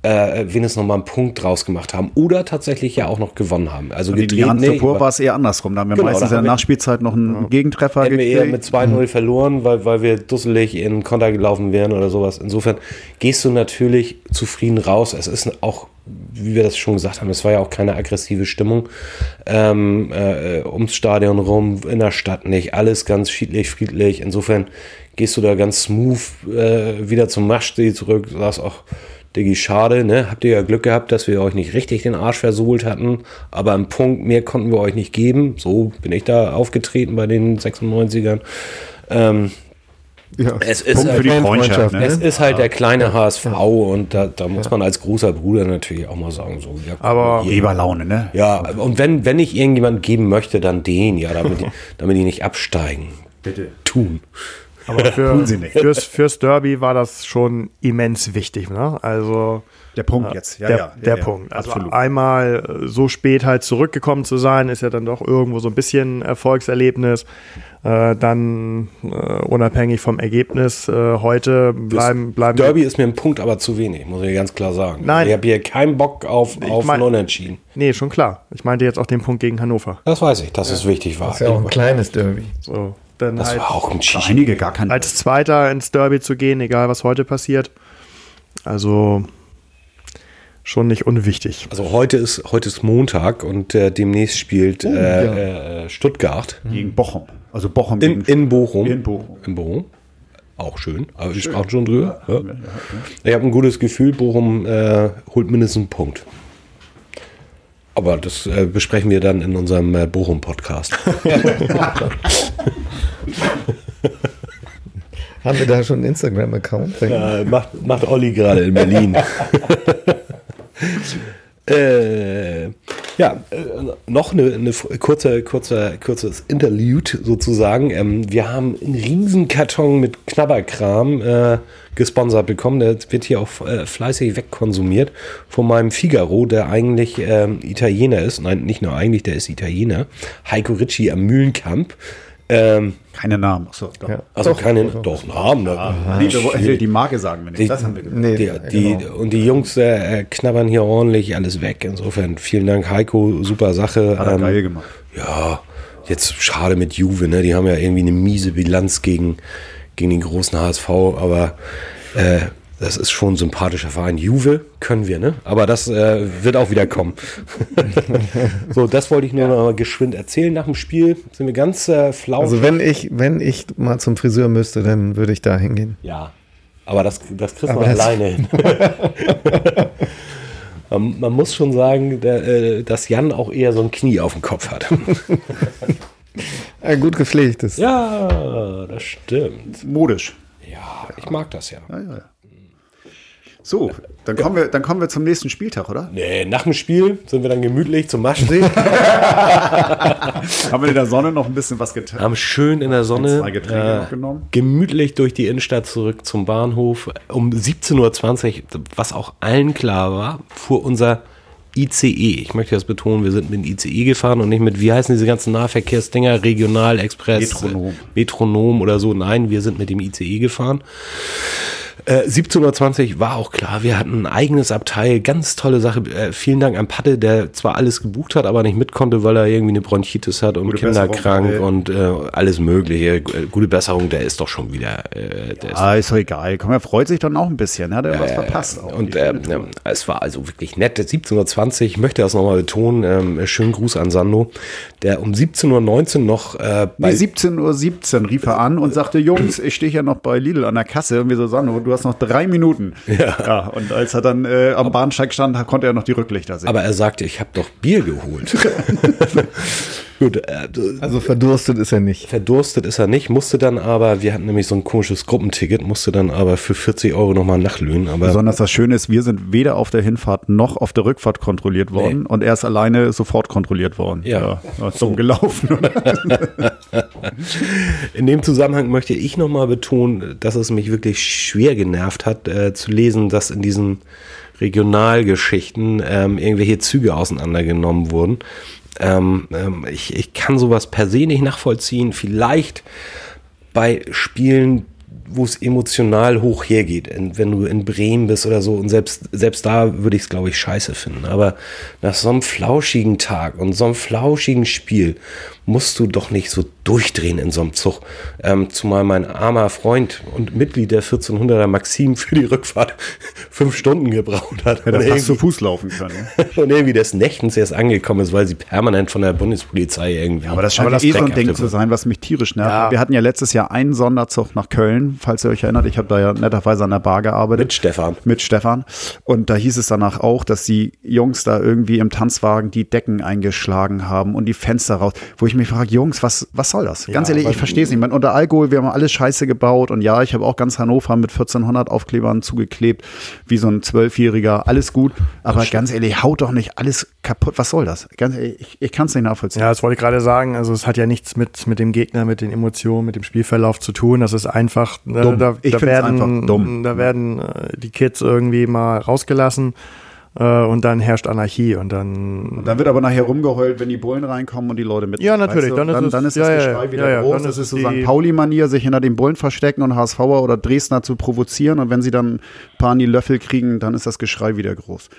Speaker 1: äh, wenigstens noch mal einen Punkt draus gemacht haben oder tatsächlich ja auch noch gewonnen haben. Also
Speaker 2: In den Jahren
Speaker 1: nee,
Speaker 2: war es eher andersrum. Da haben wir
Speaker 1: Genau,
Speaker 2: meistens in der Nachspielzeit noch einen Gegentreffer
Speaker 1: hätten wir eher
Speaker 2: gekriegt.
Speaker 1: mit 2-0 verloren, weil, weil wir dusselig in Konter gelaufen wären oder sowas. Insofern gehst du natürlich zufrieden raus. Es ist auch, wie wir das schon gesagt haben, es war ja auch keine aggressive Stimmung ähm, äh, ums Stadion rum, in der Stadt nicht. Alles ganz friedlich, friedlich. Insofern gehst du da ganz smooth äh, wieder zum Maschsee zurück, sagst auch, Diggi, schade, ne? Habt ihr ja Glück gehabt, dass wir euch nicht richtig den Arsch versohlt hatten, aber einen Punkt mehr konnten wir euch nicht geben. So bin ich da aufgetreten bei den 96ern. Ähm,
Speaker 3: Ja.
Speaker 1: es ist,
Speaker 2: Punkt für die
Speaker 1: halt,
Speaker 2: Freundschaft, ne?
Speaker 1: es ist halt der kleine HSV und da, da muss man als großer Bruder natürlich auch mal sagen, so, ja,
Speaker 4: Aber-
Speaker 2: Eberlaune, ne?
Speaker 1: ja, und wenn, wenn ich irgendjemand geben möchte, dann den, ja, damit, die, damit die nicht absteigen.
Speaker 2: Bitte.
Speaker 1: Tun.
Speaker 4: Aber für,
Speaker 2: Tun sie nicht.
Speaker 4: fürs, fürs Derby war das schon immens wichtig. Ne? Also
Speaker 2: Der Punkt jetzt, ja,
Speaker 4: der,
Speaker 2: ja.
Speaker 4: der
Speaker 2: ja,
Speaker 4: Punkt. Also
Speaker 2: absolut.
Speaker 4: einmal äh, so spät halt zurückgekommen zu sein, ist ja dann doch irgendwo so ein bisschen Erfolgserlebnis. Äh, dann äh, unabhängig vom Ergebnis äh, heute bleiben bleiben
Speaker 1: Derby ist mir ein Punkt aber zu wenig, muss ich ganz klar sagen.
Speaker 4: Nein.
Speaker 1: Ich habe hier keinen Bock auf, auf
Speaker 4: mein-
Speaker 1: ein Unentschieden.
Speaker 4: Nee, schon klar. Ich meinte jetzt auch den Punkt gegen Hannover.
Speaker 1: Das weiß ich, dass es wichtig war.
Speaker 3: Das ist ja auch ein kleines Derby.
Speaker 4: So, dann
Speaker 1: das
Speaker 4: halt
Speaker 1: war auch ein
Speaker 2: einige gar kein
Speaker 4: als Zweiter ins Derby zu gehen, egal was heute passiert. Also schon nicht unwichtig.
Speaker 1: Also heute ist, heute ist Montag und äh, demnächst spielt
Speaker 2: Oh,
Speaker 1: äh, äh, Stuttgart
Speaker 2: gegen Bochum. Also Bochum
Speaker 1: in,
Speaker 2: gegen
Speaker 1: in Bochum.
Speaker 2: In Bochum.
Speaker 1: In Bochum. Auch schön, aber wir sprachen schon drüber. Ja. Ich habe ein gutes Gefühl, Bochum äh, holt mindestens einen Punkt. Aber das äh, besprechen wir dann in unserem äh, Bochum-Podcast.
Speaker 3: Haben wir da schon einen Instagram-Account?
Speaker 1: äh, macht, macht Olli gerade in Berlin. äh, ja, äh, noch eine, eine kurze, kurze, kurzes Interlude sozusagen. Ähm, wir haben einen riesen Karton mit Knabberkram äh, gesponsert bekommen. Der wird hier auch äh, fleißig wegkonsumiert von meinem Figaro, der eigentlich ähm, Italiener ist. Nein, nicht nur eigentlich, der ist Italiener. Heiko Ricci am Mühlenkamp. Ähm,
Speaker 2: Keine Namen. Achso, doch.
Speaker 3: Ja.
Speaker 1: also
Speaker 3: Doch,
Speaker 1: keine,
Speaker 3: doch.
Speaker 1: doch, Namen. Da,
Speaker 2: Nee, wir die Marke sagen wir nicht.
Speaker 1: Die-
Speaker 2: das haben wir gesagt.
Speaker 3: Nee,
Speaker 1: die, die,
Speaker 3: genau.
Speaker 1: Und die Jungs äh, knabbern hier ordentlich alles weg. Insofern vielen Dank, Heiko. Super Sache.
Speaker 2: Hat er
Speaker 1: Ähm,
Speaker 2: geil gemacht.
Speaker 1: ja, jetzt schade mit Juve, ne? Die haben ja irgendwie eine miese Bilanz gegen, gegen den großen HSV, aber äh, Das ist schon ein sympathischer Verein. Juve können wir, ne? Aber das äh, wird auch wieder kommen. so, das wollte ich nur noch mal geschwind erzählen. Nach dem Spiel sind wir ganz äh, flau.
Speaker 3: Also wenn ich, wenn ich mal zum Friseur müsste, dann würde ich da hingehen.
Speaker 1: Ja, aber das, das kriegst du alleine hin. man, man muss schon sagen, der, äh, dass Jan auch eher so ein Knie auf dem Kopf hat.
Speaker 3: Ein gut gepflegtes.
Speaker 1: ja, das stimmt.
Speaker 2: Modisch.
Speaker 1: Ja, ich mag das ja.
Speaker 2: Ja, ja, ja. So, dann kommen, wir, dann kommen wir zum nächsten Spieltag, oder?
Speaker 1: Nee, nach dem Spiel sind wir dann gemütlich zum Maschsee,
Speaker 2: Haben wir in der Sonne noch ein bisschen was getan?
Speaker 1: haben schön in der Sonne
Speaker 2: Zwei Getränke noch genommen.
Speaker 1: gemütlich durch die Innenstadt zurück zum Bahnhof. Um 17.20 Uhr, was auch allen klar war, fuhr unser ICE. Ich möchte das betonen, wir sind mit dem ICE gefahren und nicht mit, wie heißen diese ganzen Nahverkehrsdinger, Regional, Express,
Speaker 2: Metronom.
Speaker 1: äh, Metronom oder so. Nein, wir sind mit dem ICE gefahren. Äh, 17.20 Uhr war auch klar, wir hatten ein eigenes Abteil, ganz tolle Sache. Äh, vielen Dank an Patte, der zwar alles gebucht hat, aber nicht mit konnte, weil er irgendwie eine Bronchitis hat und
Speaker 2: Gute
Speaker 1: kinderkrank
Speaker 2: Besserung,
Speaker 1: und äh, alles Mögliche. Äh, Gute Besserung, der ist doch schon wieder. Äh, der ist
Speaker 2: Ah, ist doch egal. Komm, er freut sich dann auch ein bisschen. Hat er was verpasst. Auch.
Speaker 1: und äh, ja, es war also wirklich nett. 17.20 Uhr, ich möchte das nochmal betonen, ähm, schönen Gruß an Sando, der um 17.19 Uhr noch äh, bei
Speaker 2: Bei 17.17 Uhr 17 rief er an und sagte, Jungs, ich stehe ja noch bei Lidl an der Kasse. Und wir so, Sandro, du hast noch drei Minuten. Ja. und als er dann äh, am Bahnsteig stand, konnte er noch die Rücklichter sehen.
Speaker 1: aber er sagte, ich habe doch Bier geholt. Gut, äh,
Speaker 3: Also verdurstet ist er nicht.
Speaker 1: verdurstet ist er nicht, musste dann aber, wir hatten nämlich so ein komisches Gruppenticket, musste dann aber für 40 Euro nochmal nachlöhnen. Aber
Speaker 2: Besonders das Schöne ist, wir sind weder auf der Hinfahrt noch auf der Rückfahrt kontrolliert worden und er ist alleine sofort kontrolliert worden.
Speaker 1: Ja.
Speaker 2: ja dumm gelaufen.
Speaker 1: In dem Zusammenhang möchte ich nochmal betonen, dass es mich wirklich schwer genervt hat, äh, zu lesen, dass in diesen Regionalgeschichten ähm, irgendwelche Züge auseinandergenommen wurden. Ähm, ähm, ich, ich kann sowas per se nicht nachvollziehen. Vielleicht bei Spielen, wo es emotional hoch hergeht, wenn du in Bremen bist oder so. Und selbst, selbst da würde ich es, glaube ich, scheiße finden. Aber nach so einem flauschigen Tag und so einem flauschigen Spiel musst du doch nicht so durchdrehen in so einem Zug. Ähm, zumal mein armer Freund und Mitglied der 1400er Maxim für die Rückfahrt fünf Stunden gebraucht hat.
Speaker 2: Hätte
Speaker 1: und,
Speaker 2: fast zu
Speaker 1: irgendwie,
Speaker 2: Fuß laufen können.
Speaker 1: und irgendwie des Nächtens erst angekommen ist, weil sie permanent von der Bundespolizei irgendwie.
Speaker 2: Aber das scheint
Speaker 1: das
Speaker 2: eh so ein Ding zu sein, was mich tierisch nervt.
Speaker 4: Ja.
Speaker 2: Wir hatten ja letztes Jahr einen Sonderzug nach Köln, falls ihr euch erinnert. Ich habe da ja netterweise an der Bar gearbeitet.
Speaker 1: Mit Stefan.
Speaker 2: Mit Stefan. Und da hieß es danach auch, dass die Jungs da irgendwie im Tanzwagen die Decken eingeschlagen haben und die Fenster raus. Wo ich mich frage, Jungs, was, was soll das? Ganz ehrlich, ich verstehe es nicht. Man, unter Alkohol, wir haben alles Scheiße gebaut. Und ja, ich habe auch ganz Hannover mit 1400 Aufklebern zugeklebt, wie so ein Zwölfjähriger. Alles gut. Aber ganz ehrlich, haut doch nicht alles kaputt. Was soll das? Ganz ehrlich, ich, ich kann es nicht nachvollziehen.
Speaker 4: Ja, das wollte ich gerade sagen. Also es hat ja nichts mit, mit dem Gegner, mit den Emotionen, mit dem Spielverlauf zu tun. Das ist einfach, äh,
Speaker 2: Dumm.
Speaker 4: da,
Speaker 2: Ich
Speaker 4: da
Speaker 2: find's
Speaker 4: werden,
Speaker 2: einfach dumm.
Speaker 4: da werden äh, die Kids irgendwie mal rausgelassen äh, und dann herrscht Anarchie und dann
Speaker 2: Dann wird aber nachher rumgeheult, wenn die Bullen reinkommen und die Leute mit.
Speaker 4: Ja, natürlich,
Speaker 2: Weißt du?
Speaker 4: dann ist
Speaker 2: dann,
Speaker 4: es-
Speaker 2: dann ist
Speaker 4: ja,
Speaker 2: das
Speaker 4: ja,
Speaker 2: Geschrei
Speaker 4: ja,
Speaker 2: wieder
Speaker 4: ja, ja,
Speaker 2: groß.
Speaker 4: dann
Speaker 2: Das
Speaker 4: ist
Speaker 2: so St. Pauli-Manier, sich hinter den Bullen verstecken und HSVer oder Dresdner zu provozieren. Und wenn sie dann ein paar in die Löffel kriegen, dann ist das Geschrei wieder groß.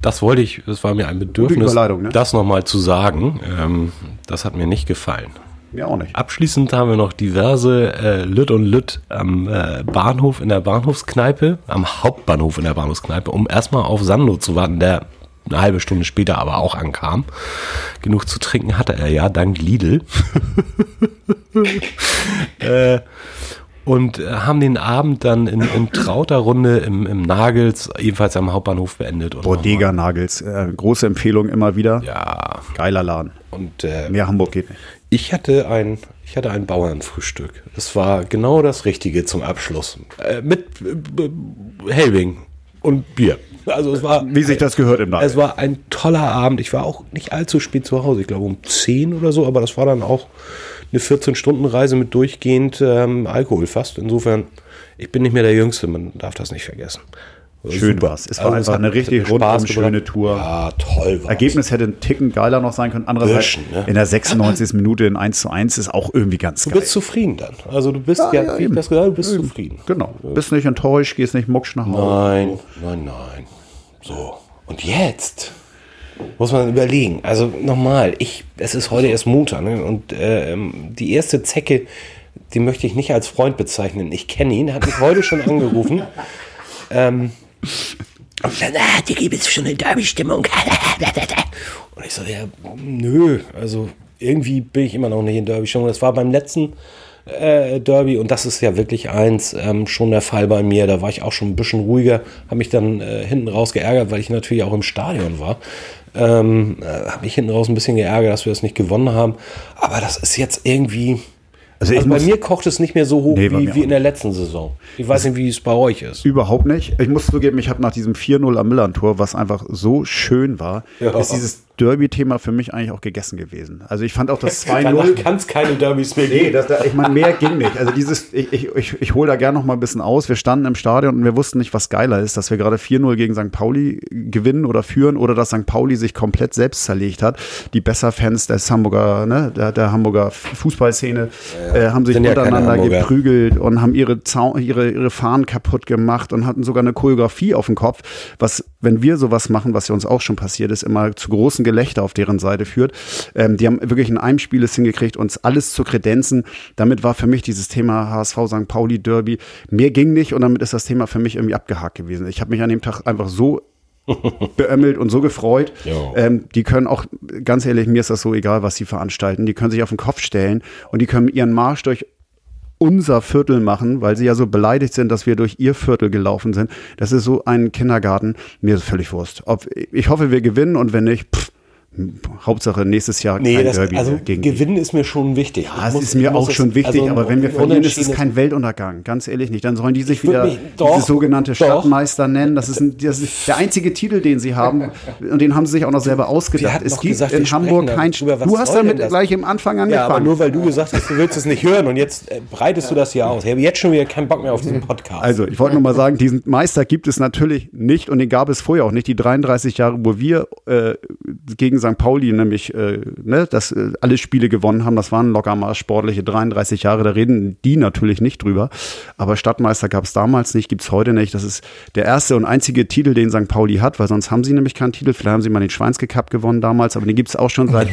Speaker 1: Das wollte ich, das war mir ein Bedürfnis,
Speaker 2: ne?
Speaker 1: das nochmal zu sagen. Ähm, das hat mir nicht gefallen.
Speaker 2: Mir auch nicht.
Speaker 1: Abschließend haben wir noch diverse äh, Lütt und Lütt am äh, Bahnhof in der Bahnhofskneipe, am Hauptbahnhof in der Bahnhofskneipe, um erstmal auf Sando zu warten, der eine halbe Stunde später aber auch ankam. Genug zu trinken hatte er ja, dank Lidl. äh, und haben den Abend dann in, in trauter Runde im, im Nagels, ebenfalls am Hauptbahnhof beendet. Und
Speaker 2: Bodega Nagels. Äh, große Empfehlung immer wieder.
Speaker 1: Ja,
Speaker 2: Geiler Laden.
Speaker 1: und äh,
Speaker 2: Mehr Hamburg geht nicht.
Speaker 1: Ich hatte ein, ich hatte ein Bauernfrühstück. Es war genau das Richtige zum Abschluss. Äh, mit äh, Helbing und Bier. Also es war,
Speaker 2: Wie sich das gehört im Nagel.
Speaker 1: es war ein toller Abend. Ich war auch nicht allzu spät zu Hause. Ich glaube um 10 oder so, aber das war dann auch eine 14-Stunden-Reise mit durchgehend ähm, Alkohol fast. Insofern, ich bin nicht mehr der Jüngste, man darf das nicht vergessen.
Speaker 2: Schön
Speaker 1: super.
Speaker 2: war's. Es war
Speaker 1: Also
Speaker 2: einfach eine richtig rundum schöne Tour.
Speaker 1: Ja, toll war's.
Speaker 2: Ergebnis hätte ein Ticken geiler noch sein können. Andererseits,
Speaker 1: Bisschen, ne?
Speaker 2: in der 96. Minute in 1 zu 1 ist auch irgendwie ganz
Speaker 1: Du
Speaker 2: geil.
Speaker 1: bist zufrieden dann. Also du bist,
Speaker 2: Ja,
Speaker 1: ja,
Speaker 2: ja, eben.
Speaker 1: das gesagt du bist zufrieden.
Speaker 2: Genau. Bist nicht enttäuscht, gehst nicht mucksch nach Hause.
Speaker 1: Nein, nein, nein. So. Und jetzt muss man überlegen. Also nochmal, ich, es ist heute erst Montag ne? und ähm, die erste Zecke, die möchte ich nicht als Freund bezeichnen. Ich kenne ihn, hat mich heute schon angerufen. Ähm, und dann, ah, die gibt es schon eine Derby-Stimmung. Und ich so, ja, nö, also irgendwie bin ich immer noch nicht in Derby-Stimmung. Das war beim letzten äh, Derby und das ist ja wirklich eins ähm, schon der Fall bei mir. Da war ich auch schon ein bisschen ruhiger, habe mich dann äh, hinten raus geärgert, weil ich natürlich auch im Stadion war. Ähm, äh, habe mich hinten raus ein bisschen geärgert, dass wir das nicht gewonnen haben. Aber das ist jetzt irgendwie.
Speaker 2: Also,
Speaker 1: Also, bei
Speaker 2: muss-
Speaker 1: mir kocht es nicht mehr so hoch
Speaker 2: Nee,
Speaker 1: wie, wie in der letzten Saison. Ich weiß nicht, wie es bei euch ist.
Speaker 2: Überhaupt nicht. Ich muss zugeben, ich habe nach diesem 4-0 am Millantor, was einfach so schön war,
Speaker 1: Ja.
Speaker 2: ist dieses Derby-Thema für mich eigentlich auch gegessen gewesen. Also ich fand auch das 2-0.
Speaker 1: Danach kann es keine Derbys mehr
Speaker 2: Nee,
Speaker 1: geben.
Speaker 2: das, da, ich meine, mehr ging nicht. Also dieses, ich, ich, ich, ich hole da gerne noch mal ein bisschen aus. Wir standen im Stadion und wir wussten nicht, was geiler ist, dass wir gerade 4-0 gegen St. Pauli gewinnen oder führen oder dass St. Pauli sich komplett selbst zerlegt hat. Die Besser-Fans des Hamburger, ne, der, der Hamburger Fußballszene äh, haben sich
Speaker 1: ja
Speaker 2: untereinander
Speaker 1: Hamburger.
Speaker 2: geprügelt und haben ihre, Zau ihre, ihre Fahnen kaputt gemacht und hatten sogar eine Choreografie auf dem Kopf, was, wenn wir sowas machen, was ja uns auch schon passiert ist, immer zu großen Gelächter auf deren Seite führt. Ähm, die haben wirklich in einem Spiel es hingekriegt, uns alles zu kredenzen. Damit war für mich dieses Thema HSV St. Pauli Derby mehr ging nicht und damit ist das Thema für mich irgendwie abgehakt gewesen. Ich habe mich an dem Tag einfach so beömmelt und so gefreut. Ähm, die können auch, ganz ehrlich, mir ist das so egal, was sie veranstalten. Die können sich auf den Kopf stellen und die können ihren Marsch durch unser Viertel machen, weil sie ja so beleidigt sind, dass wir durch ihr Viertel gelaufen sind. Das ist so ein Kindergarten. Mir ist völlig Wurst. Ob, ich hoffe, wir gewinnen und wenn nicht, pff, Hauptsache nächstes Jahr
Speaker 1: Nee,
Speaker 2: kein
Speaker 1: das,
Speaker 2: Derby
Speaker 1: also
Speaker 2: gegen
Speaker 1: gewinnen ist mir schon wichtig.
Speaker 2: Ja, es ist mir auch schon wichtig,
Speaker 1: also
Speaker 2: aber wenn wir verlieren, ist es kein Weltuntergang. Ganz ehrlich nicht. Dann sollen die sich wieder
Speaker 1: mich- doch,
Speaker 2: diese sogenannte. Stadtmeister nennen. Das ist, ein, das ist der einzige Titel, den sie haben. Und den haben sie sich auch noch selber ausgedacht. Es gibt
Speaker 1: gesagt,
Speaker 2: in Hamburg kein.
Speaker 1: darüber, was
Speaker 2: Du hast damit gleich im Anfang
Speaker 1: Ja,
Speaker 2: angefangen.
Speaker 1: aber nur weil du gesagt hast, du willst es nicht hören und jetzt äh, breitest du das hier aus. Ich habe jetzt schon wieder keinen Bock mehr auf diesen Podcast.
Speaker 2: Also, ich wollte nur mal sagen, diesen Meister gibt es natürlich nicht und den gab es vorher auch nicht. Die 33 Jahre, wo wir äh, gegen St. Pauli nämlich äh, ne, das, äh, alle Spiele gewonnen haben, das waren locker mal sportliche 33 Jahre, da reden die natürlich nicht drüber. Aber Stadtmeister gab es damals nicht, gibt es heute nicht. Das ist der erste und einzige Titel, den St. Pauli hat, weil sonst haben sie nämlich keinen Titel. Vielleicht haben sie mal den Schweinske Cup gewonnen damals, aber den gibt es auch schon seit,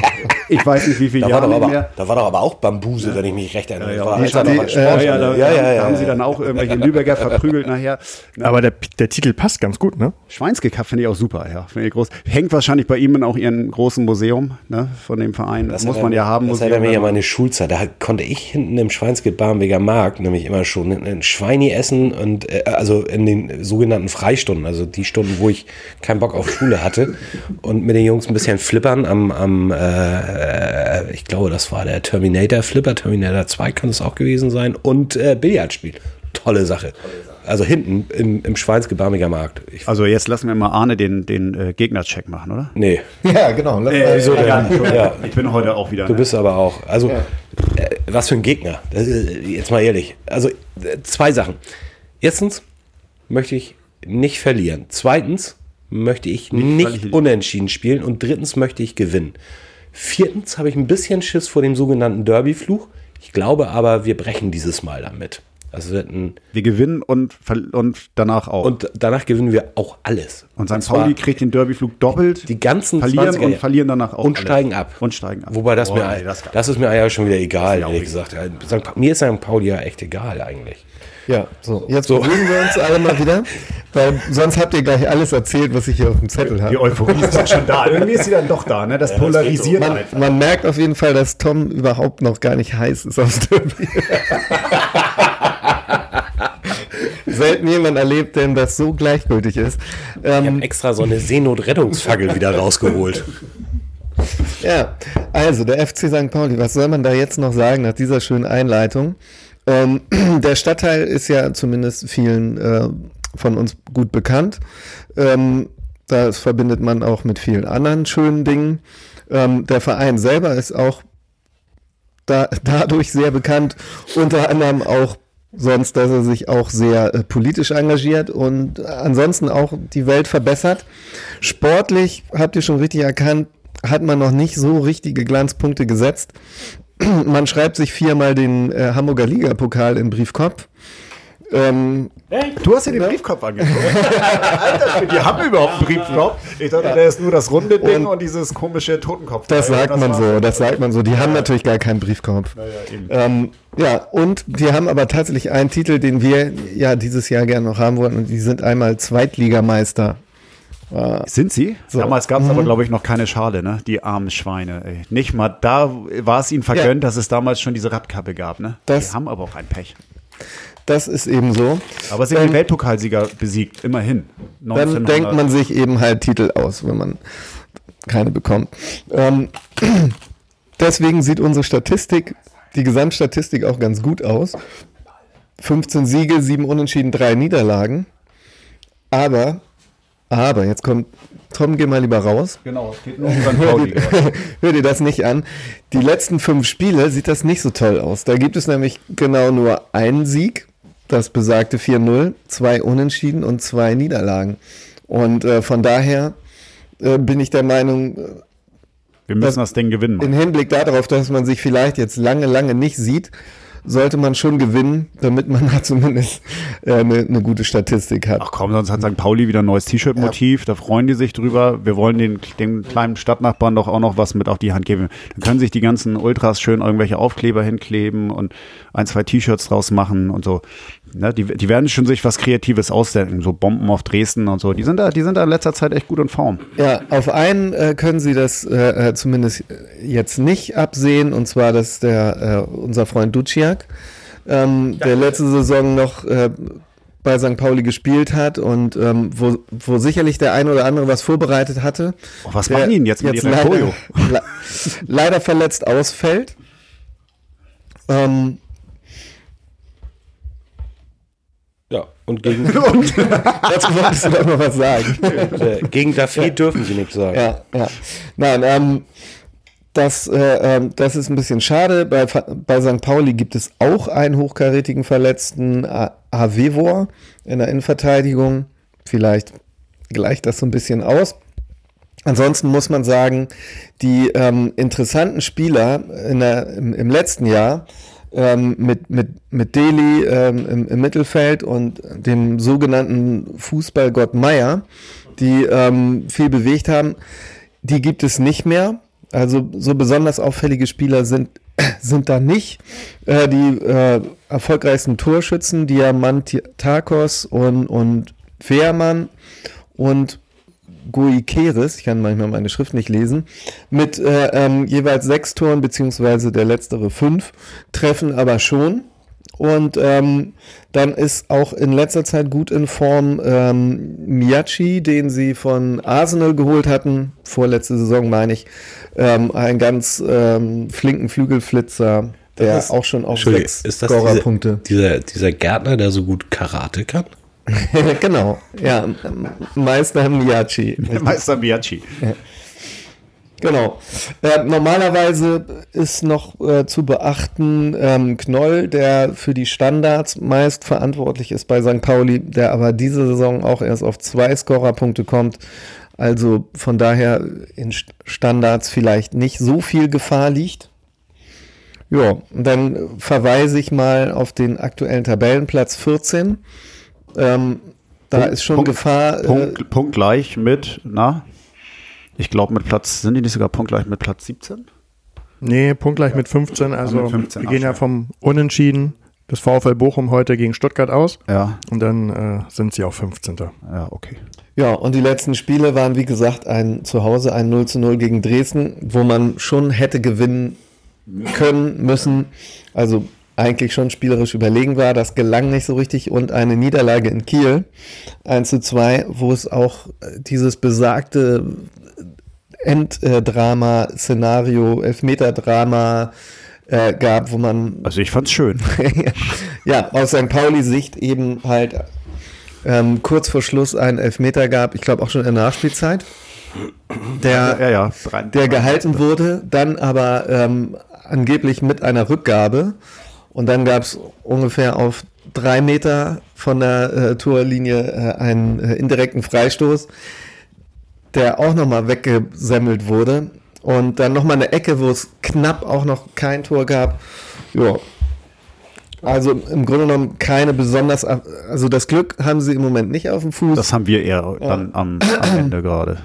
Speaker 2: ich weiß nicht wie viele nicht
Speaker 1: aber,
Speaker 2: mehr.
Speaker 1: da war doch aber auch Bambuse, wenn ich mich recht erinnere.
Speaker 2: Ja, ja, ja, da,
Speaker 1: ja, ja,
Speaker 2: da
Speaker 1: ja,
Speaker 2: haben sie
Speaker 1: ja.
Speaker 2: dann auch irgendwelche Lübecker verprügelt nachher.
Speaker 4: Aber der, der Titel passt ganz gut, ne?
Speaker 2: Schweinske Cup finde ich auch super, ja. Finde ich groß. Hängt wahrscheinlich bei ihm in auch ihren großen Museum, ne, von dem Verein. Das, muss man ja haben.
Speaker 1: Das erinnert mich an meine Schulzeit. Da konnte ich hinten im Schweinskitt-Barmbeker Markt nämlich immer schon ein- ein Schweini essen und äh, also in den sogenannten Freistunden, also die Stunden, wo ich keinen Bock auf Schule hatte und mit den Jungs ein bisschen flippern am, am äh, ich glaube, das war der Terminator Flipper, Terminator 2 kann es auch gewesen sein und äh, Billardspiel. Tolle Sache. Also hinten im, im Schweinskitt-Barmbeker Markt. Ich,
Speaker 2: also jetzt lassen wir mal Arne den, den äh, Gegnercheck machen, oder?
Speaker 1: nee.
Speaker 5: Ja, genau. Lass mal-
Speaker 1: wieso denn? Ja.
Speaker 2: Ich bin heute auch wieder.
Speaker 1: Du bist aber auch. Also, äh, was für ein Gegner. Das ist, jetzt mal ehrlich. Also, äh, zwei Sachen. Erstens möchte ich nicht verlieren. Zweitens möchte ich nicht,
Speaker 2: ich-
Speaker 1: unentschieden spielen. Und drittens möchte ich gewinnen. Viertens habe ich ein bisschen Schiss vor dem sogenannten Derby-Fluch. Ich glaube aber, wir brechen dieses Mal damit. Also wird ein,
Speaker 2: wir gewinnen und, und danach auch. Und,
Speaker 1: und danach gewinnen wir auch alles.
Speaker 2: St.
Speaker 1: zwar
Speaker 2: Pauli kriegt den Derbyflug doppelt.
Speaker 1: die ganzen
Speaker 2: verlieren
Speaker 1: 20er
Speaker 2: und verlieren danach auch.
Speaker 1: und
Speaker 2: alles.
Speaker 1: steigen ab.
Speaker 2: Und steigen ab.
Speaker 1: Wobei das
Speaker 2: Boah,
Speaker 1: mir,
Speaker 2: nee,
Speaker 1: das,
Speaker 2: das-
Speaker 1: ist mir ja schon wieder egal, ehrlich gesagt. Ja, St. Mir ist St. Pauli ja echt egal eigentlich.
Speaker 3: Ja, so. Jetzt beruhigen wir uns alle mal wieder, weil sonst habt ihr gleich alles erzählt, was ich hier auf dem Zettel
Speaker 2: Die
Speaker 3: habe.
Speaker 2: Euphorie ist dann schon da. Irgendwie ist sie dann doch da, ne? Das polarisiert
Speaker 3: Man,
Speaker 2: einfach.
Speaker 3: man merkt auf jeden Fall, dass Tom überhaupt noch gar nicht heiß ist aufs Derby. Selten jemand erlebt, denn das so gleichgültig ist.
Speaker 1: Ich
Speaker 3: Ähm,
Speaker 1: habe extra so eine Seenotrettungsfackel wieder rausgeholt.
Speaker 3: Ja, also der FC St. Pauli, was soll man da jetzt noch sagen nach dieser schönen Einleitung? Ähm, der Stadtteil ist ja zumindest vielen äh, von uns gut bekannt. Ähm, das verbindet man auch mit vielen anderen schönen Dingen. Ähm, der Verein selber ist auch da, dadurch sehr bekannt, unter anderem auch sonst, dass er sich auch sehr äh, politisch engagiert und ansonsten auch die Welt verbessert. Sportlich, habt ihr schon richtig erkannt, hat man noch nicht so richtige Glanzpunkte gesetzt. Man schreibt sich viermal den äh, Hamburger Ligapokal im Briefkopf. Ähm,
Speaker 2: Du hast dir den Briefkopf angeguckt. Alter, die haben überhaupt einen Briefkopf. Ich dachte, der ist nur das runde Ding und, dieses komische Totenkopf.
Speaker 3: das sagt man
Speaker 2: war-
Speaker 3: so, das sagt man so. Die haben natürlich gar keinen Briefkopf.
Speaker 2: eben.
Speaker 3: Ähm, Ja, und die haben aber tatsächlich einen Titel, den wir ja dieses Jahr gerne noch haben wollten. Und die sind einmal Zweitligameister.
Speaker 2: Sind sie?
Speaker 3: So.
Speaker 2: Damals gab es aber, glaube ich, noch keine Schale, ne? Die armen Schweine. Ey. Nicht mal da war es ihnen vergönnt, dass es damals schon diese Radkappe gab, ne?
Speaker 3: Das-
Speaker 2: die haben aber auch ein Pech.
Speaker 3: Das ist eben so.
Speaker 2: Aber sie haben die Weltpokalsieger besiegt, immerhin.
Speaker 3: Dann denkt man sich eben halt Titel aus, wenn man keine bekommt. Ähm, deswegen sieht unsere Statistik, die Gesamtstatistik auch ganz gut aus. 15 Siege, 7 Unentschieden, 3 Niederlagen. Aber, aber, jetzt kommt, Tom, geh mal lieber raus.
Speaker 2: Genau, es geht nur um St. Pauli.
Speaker 3: Hör dir das nicht an. Die letzten fünf Spiele sieht das nicht so toll aus. Da gibt es nämlich genau nur einen Sieg, das besagte 4-0, zwei Unentschieden und zwei Niederlagen. Und äh, von daher äh, bin ich der Meinung,
Speaker 2: Wir müssen das Ding gewinnen.
Speaker 3: im Hinblick darauf, dass man sich vielleicht jetzt lange, lange nicht sieht, sollte man schon gewinnen, damit man da zumindest äh, eine, eine gute Statistik hat.
Speaker 2: Ach komm, sonst hat St. Pauli wieder ein neues T-Shirt-Motiv, da freuen die sich drüber. Wir wollen den, den kleinen Stadtnachbarn doch auch noch was mit auf die Hand geben. Dann können sich die ganzen Ultras schön irgendwelche Aufkleber hinkleben und ein, zwei T-Shirts draus machen und so. Ne, die, die werden schon sich was Kreatives ausdenken, so Bomben auf Dresden und so. Die sind da, die sind da in letzter Zeit echt gut in Form.
Speaker 3: Ja, auf einen äh, können Sie das äh, äh, zumindest jetzt nicht absehen, und zwar, dass der äh, unser Freund Duciak, ähm, der letzte Saison noch äh, bei St. Pauli gespielt hat und ähm, wo, wo sicherlich der ein oder andere was vorbereitet hatte.
Speaker 2: Oh, was machen die denn jetzt mit ihrer
Speaker 3: leider, le leider verletzt ausfällt. Ähm,
Speaker 1: Ja, und gegen,
Speaker 3: dazu wolltest du doch noch was sagen.
Speaker 1: äh, gegen David dürfen sie nichts sagen.
Speaker 3: Ja, ja. Nein, ähm, das, äh, ähm, das ist ein bisschen schade. Bei, bei St. Pauli gibt es auch einen hochkarätigen Verletzten, Avevor, in der Innenverteidigung. Vielleicht gleicht das so ein bisschen aus. Ansonsten muss man sagen, die ähm, interessanten Spieler in der, im, im letzten Jahr ähm, mit, mit, mit Deli ähm, im, im Mittelfeld und dem sogenannten Fußballgott Meier, die ähm, viel bewegt haben, die gibt es nicht mehr. Also so besonders auffällige Spieler sind, sind da nicht. Äh, die äh, erfolgreichsten Torschützen, Diamantakos und, und Fehrmann und Guikeres, ich kann manchmal meine Schrift nicht lesen, mit äh, ähm, jeweils sechs Toren, beziehungsweise der letztere fünf, treffen aber schon. Und ähm, dann ist auch in letzter Zeit gut in Form ähm, Miyachi, den sie von Arsenal geholt hatten, vorletzte Saison meine ich, ähm, einen ganz ähm, flinken Flügelflitzer, der
Speaker 1: ist-
Speaker 3: auch schon auf sechs
Speaker 1: ist das diese,
Speaker 3: Scorerpunkte.
Speaker 1: dieser, dieser Gärtner, der so gut Karate kann?
Speaker 3: genau, ja, Meister Miyachi.
Speaker 2: Meister Biaggi.
Speaker 3: Genau. Äh, normalerweise ist noch äh, zu beachten ähm, Knoll, der für die Standards meist verantwortlich ist bei St. Pauli, der aber diese Saison auch erst auf zwei Scorerpunkte kommt. Also von daher in St- Standards vielleicht nicht so viel Gefahr liegt. Ja, und dann verweise ich mal auf den aktuellen Tabellenplatz 14. Ähm, da
Speaker 2: Punkt-
Speaker 3: ist schon
Speaker 2: Punkt-
Speaker 3: Gefahr. Äh,
Speaker 2: Punkt, punktgleich mit, na? Ich glaube mit Platz, sind die nicht sogar punktgleich mit Platz 17?
Speaker 4: Nee, punktgleich mit 15. Also
Speaker 2: mit 15,
Speaker 4: wir gehen ja vom Unentschieden des VfL Bochum heute gegen Stuttgart aus.
Speaker 2: Ja,
Speaker 4: Und dann äh, sind sie auf 15.
Speaker 2: ja, okay.
Speaker 3: Ja, und die letzten Spiele waren, wie gesagt, ein Zuhause ein 0 zu 0 gegen Dresden, wo man schon hätte gewinnen können, müssen. Also eigentlich schon spielerisch überlegen war. Das gelang nicht so richtig. Und eine Niederlage in Kiel, 1 zu 2, wo es auch äh, dieses besagte Enddrama-Szenario, Elfmeter-Drama äh, gab, wo man
Speaker 2: Also ich fand's schön.
Speaker 3: ja, aus St. Pauli-Sicht eben halt ähm, kurz vor Schluss einen Elfmeter gab, ich glaube auch schon in der Nachspielzeit, der,
Speaker 2: ja, ja. Drei-
Speaker 3: der gehalten wurde, dann aber ähm, angeblich mit einer Rückgabe und dann gab es ungefähr auf drei Meter von der äh, Torlinie äh, einen äh, indirekten Freistoß, der auch nochmal weggesemmelt wurde und dann nochmal eine Ecke, wo es knapp auch noch kein Tor gab. Ja, also im Grunde genommen keine besonders, also das Glück haben sie im Moment nicht auf dem Fuß.
Speaker 2: Das haben wir eher dann am, am Ende gerade.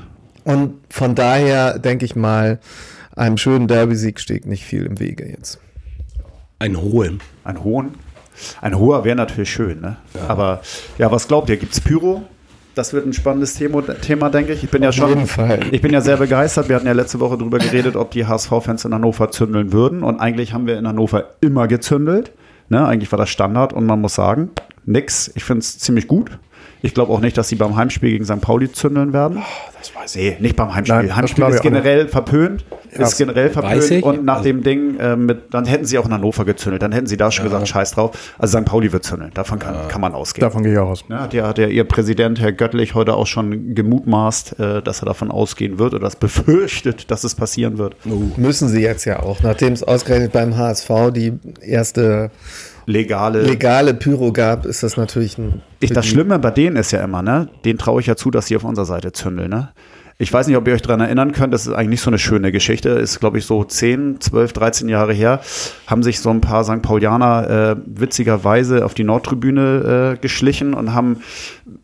Speaker 3: und von daher denke ich mal, einem schönen Derby-Sieg steht nicht viel im Wege jetzt.
Speaker 1: Einen hohen.
Speaker 2: Einen hohen? Ein hoher wäre natürlich schön, ne? Aber ja, was glaubt ihr? Gibt es Pyro? Das wird ein spannendes Thema, Thema denke ich. Ich bin ja schon,
Speaker 3: jeden Fall.
Speaker 2: ich bin ja sehr begeistert. Wir hatten ja letzte Woche darüber geredet, ob die HSV-Fans in Hannover zündeln würden. Und eigentlich haben wir in Hannover immer gezündelt. Ne? Eigentlich war das Standard und man muss sagen, nix. Ich finde es ziemlich gut. Ich glaube auch nicht, dass sie beim Heimspiel gegen St. Pauli zündeln werden.
Speaker 1: Das weiß
Speaker 2: Nee, nicht beim Heimspiel.
Speaker 4: Nein,
Speaker 2: Heimspiel ist
Speaker 4: ich
Speaker 2: generell verpönt. ist generell verpönt.
Speaker 1: ich.
Speaker 2: Und nach
Speaker 1: Also-
Speaker 2: dem Ding, äh, mit, dann hätten sie auch in Hannover gezündelt. Dann hätten sie da schon gesagt, scheiß drauf. Also St. Pauli wird zündeln. Davon kann, kann man ausgehen.
Speaker 4: Davon gehe ich auch aus.
Speaker 2: Ja, hat ja, hat ja ihr Präsident, Herr Göttlich, heute auch schon gemutmaßt, äh, dass er davon ausgehen wird oder das befürchtet, dass es passieren wird.
Speaker 3: Müssen sie jetzt ja auch, nachdem es ausgerechnet beim HSV die erste
Speaker 2: Legale.
Speaker 3: legale Pyro gab, ist das natürlich ein.
Speaker 2: Ich, das Schlimme bei denen ist ja immer, ne? Den traue ich ja zu, dass sie auf unserer Seite zündeln, ne? Ich weiß nicht, ob ihr euch daran erinnern könnt, das ist eigentlich nicht so eine schöne Geschichte. Ist, glaube ich, so 10, 12, 13 Jahre her, haben sich so ein paar St. Paulianer äh, witzigerweise auf die Nordtribüne äh, geschlichen und haben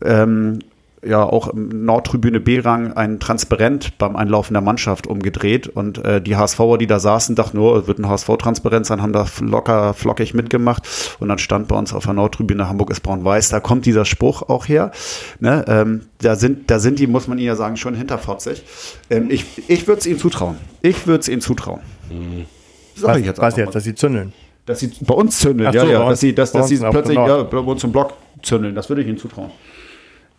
Speaker 2: ähm, ja auch im Nordtribüne B-Rang ein Transparent beim Einlaufen der Mannschaft umgedreht und äh, die HSVer, die da saßen, dachten nur, es wird ein HSV-Transparent sein, haben da locker flockig mitgemacht und dann stand bei uns auf der Nordtribüne Hamburg ist braun-weiß, da kommt dieser Spruch auch her. Ne? Ähm, da, sind, da sind die, muss man ihnen ja sagen, schon hinterfotzig. Ähm, ich ich würde es ihnen zutrauen. Ich würde es ihnen zutrauen. Sag
Speaker 4: Was,
Speaker 2: ich jetzt
Speaker 4: was jetzt,
Speaker 2: mal.
Speaker 4: dass sie zündeln?
Speaker 2: Dass sie bei uns zündeln,
Speaker 4: Ach
Speaker 2: ja,
Speaker 4: so,
Speaker 2: ja. Dass sie, dass, dass sie plötzlich ja, bei uns im Block zündeln, das würde ich ihnen zutrauen.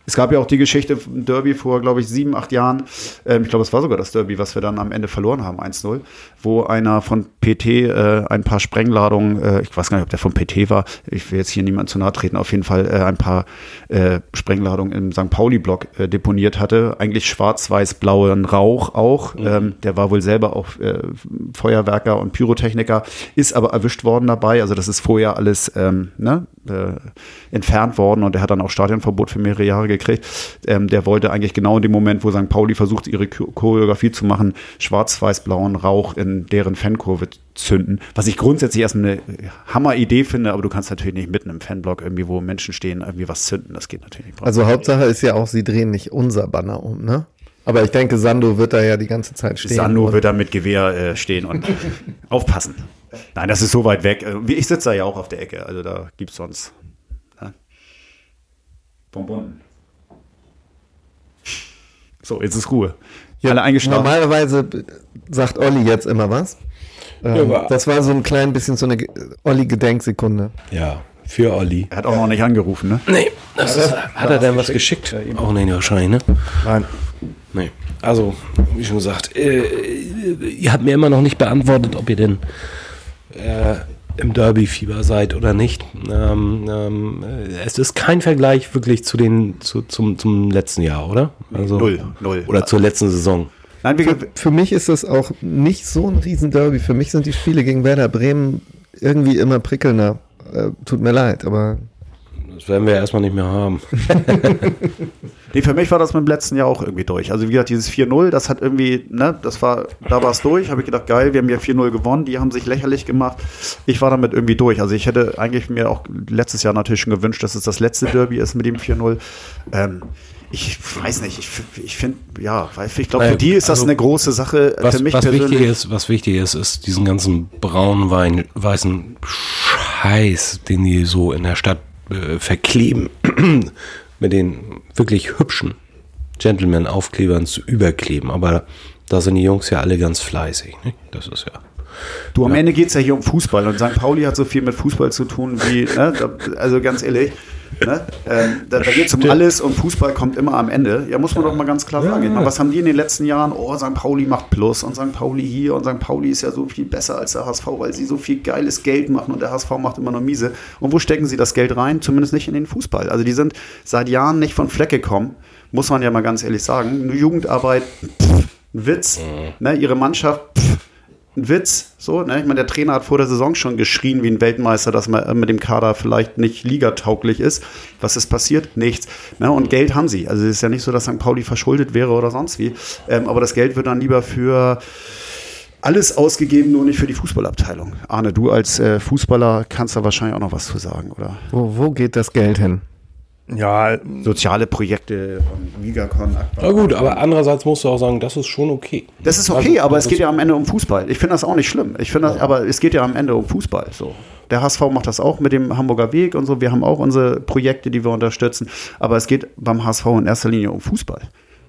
Speaker 2: Es gab ja auch die Geschichte im Derby vor, glaube ich, sieben, acht Jahren. Ähm, ich glaube, es war sogar das Derby, was wir dann am Ende verloren haben, 1-0, wo einer von PT äh, ein paar Sprengladungen, äh, ich weiß gar nicht, ob der von PT war, ich will jetzt hier niemand zu nahe treten, auf jeden Fall äh, ein paar äh, Sprengladungen im St. Pauli-Block äh, deponiert hatte. Eigentlich schwarz-weiß-blauen Rauch auch. Ähm, der war wohl selber auch äh, Feuerwerker und Pyrotechniker, ist aber erwischt worden dabei. Also das ist vorher alles ähm, ne, entfernt worden und der hat dann auch Stadionverbot für mehrere Jahre gekriegt. Ähm, der wollte eigentlich genau in dem Moment, wo St. Pauli versucht, ihre Cho- Choreografie zu machen, schwarz-weiß-blauen Rauch in deren Fankurve zünden. Was ich grundsätzlich erstmal eine Hammer-Idee finde, aber du kannst natürlich nicht mitten im Fanblock irgendwie, wo Menschen stehen, irgendwie was zünden. Das geht natürlich nicht.
Speaker 3: Also Hauptsache ist ja auch, sie drehen nicht unser Banner um, ne? Aber ich denke, Sando wird da ja die ganze Zeit stehen.
Speaker 2: Sando wird da mit Gewehr äh, stehen und aufpassen. Nein, das ist so weit weg. Äh, Ich sitze da ja auch auf der Ecke, also da gibt es sonst. Ne? Bonbon. So, jetzt ist Ruhe. Alle eingeschlafen.
Speaker 3: Normalerweise sagt Olli jetzt immer was. Ähm, das war so ein klein bisschen so eine Ge- Olli-Gedenksekunde.
Speaker 1: Ja, für Olli.
Speaker 2: Er hat auch noch nicht angerufen, ne?
Speaker 1: Nee, das ist, hat er denn was geschickt? Auch nicht wahrscheinlich, ne?
Speaker 4: Nein.
Speaker 1: Nee. Also, wie schon gesagt, äh, ihr habt mir immer noch nicht beantwortet, ob ihr denn äh, im Derby-Fieber seid oder nicht. Ähm, ähm, äh, es ist kein Vergleich wirklich zu den, zu, zum, zum letzten Jahr, oder? Also,
Speaker 2: Null, null.
Speaker 1: Oder zur letzten Saison.
Speaker 2: Nein, wir,
Speaker 3: Für mich ist das auch nicht so ein Riesenderby. Für mich sind die Spiele gegen Werder Bremen irgendwie immer prickelnder. Äh, tut mir leid, aber
Speaker 1: Das werden wir erstmal nicht mehr haben.
Speaker 2: nee, für mich war das mit dem letzten Jahr auch irgendwie durch. Also wie gesagt, dieses 4-0, das hat irgendwie, ne, das war, da war es durch, habe ich gedacht, geil, wir haben ja 4-0 gewonnen, die haben sich lächerlich gemacht. Ich war damit irgendwie durch. Also ich hätte eigentlich mir auch letztes Jahr natürlich schon gewünscht, dass es das letzte Derby ist mit dem 4-0. Ähm, ich weiß nicht, ich, ich finde, ja, weil ich glaube, für die ist das
Speaker 1: also,
Speaker 2: eine große Sache.
Speaker 1: Was,
Speaker 2: für mich
Speaker 1: was wichtig ist, was wichtig ist, ist diesen ganzen braunen Wein, weißen Scheiß, den die so in der Stadt äh, verkleben, mit den wirklich hübschen Gentleman-Aufklebern zu überkleben. Aber da sind die Jungs ja alle ganz fleißig. Ne? Das ist ja.
Speaker 2: Du, am Ende geht es ja hier um Fußball und St. Pauli hat so viel mit Fußball zu tun wie, ne, also ganz ehrlich, ne, ähm, da, da geht es um alles und Fußball kommt immer am Ende. Ja, muss man doch mal ganz klar sagen. Ich meine, Was haben die in den letzten Jahren? Oh, St. Pauli macht Plus und St. Pauli hier und St. Pauli ist ja so viel besser als der HSV, weil sie so viel geiles Geld machen und der HSV macht immer nur miese. Und wo stecken sie das Geld rein? Zumindest nicht in den Fußball. Also die sind seit Jahren nicht von Fleck gekommen, muss man ja mal ganz ehrlich sagen. Eine Jugendarbeit, pff, Witz. Ne, ihre Mannschaft, pff, ein Witz. So, ne? Ich meine, der Trainer hat vor der Saison schon geschrien wie ein Weltmeister, dass man mit dem Kader vielleicht nicht ligatauglich ist. Was ist passiert? Nichts. Ne? Und Geld haben sie. Also es ist ja nicht so, dass St. Pauli verschuldet wäre oder sonst wie. Ähm, aber das Geld wird dann lieber für alles ausgegeben, nur nicht für die Fußballabteilung. Arne, du als äh, Fußballer kannst da wahrscheinlich auch noch was zu sagen, oder?
Speaker 3: wo, wo geht das Geld hin?
Speaker 4: Ja,
Speaker 2: Soziale Projekte und Vigacon.
Speaker 1: Na gut, aber andererseits musst du auch sagen, das ist schon okay.
Speaker 2: Das ist okay, aber es geht ja am Ende um Fußball. Ich finde das auch nicht schlimm. Ich finde das, aber es geht ja am Ende um Fußball. So. Der HSV macht das auch mit dem Hamburger Weg und so. Wir haben auch unsere Projekte, die wir unterstützen. Aber es geht beim HSV in erster Linie um Fußball.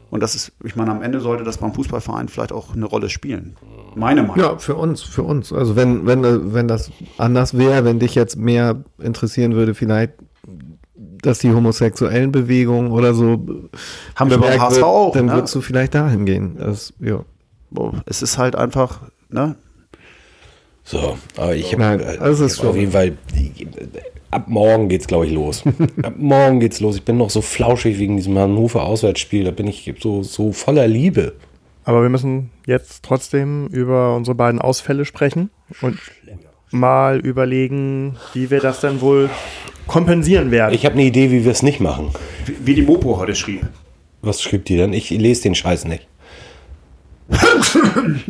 Speaker 2: Und das ist, ich meine, am Ende sollte das beim Fußballverein vielleicht auch eine Rolle spielen. Meine Meinung.
Speaker 3: Ja, für uns, für uns. Also wenn, wenn, äh, wenn das anders wäre, wenn dich jetzt mehr interessieren würde, vielleicht, dass die homosexuellen Bewegungen oder so
Speaker 2: Haben wir beim HSV
Speaker 3: wird,
Speaker 2: auch,
Speaker 3: dann
Speaker 2: ne?
Speaker 3: würdest du vielleicht dahin gehen. Das, ja.
Speaker 2: Es ist halt einfach, ne?
Speaker 1: So, aber ich habe
Speaker 3: das ist
Speaker 1: auf
Speaker 3: schon-
Speaker 1: jeden Fall. Ab morgen geht's, glaube ich, los. ab morgen geht's los. Ich bin noch so flauschig wegen diesem Hannover Auswärtsspiel. Da bin ich so, so voller Liebe.
Speaker 4: aber wir müssen jetzt trotzdem über unsere beiden Ausfälle sprechen und mal überlegen, wie wir das dann wohl kompensieren werden.
Speaker 1: Ich habe eine Idee, wie wir es nicht machen.
Speaker 2: Wie, wie die Mopo heute schrieb.
Speaker 1: Was schreibt die denn? Ich lese den Scheiß nicht.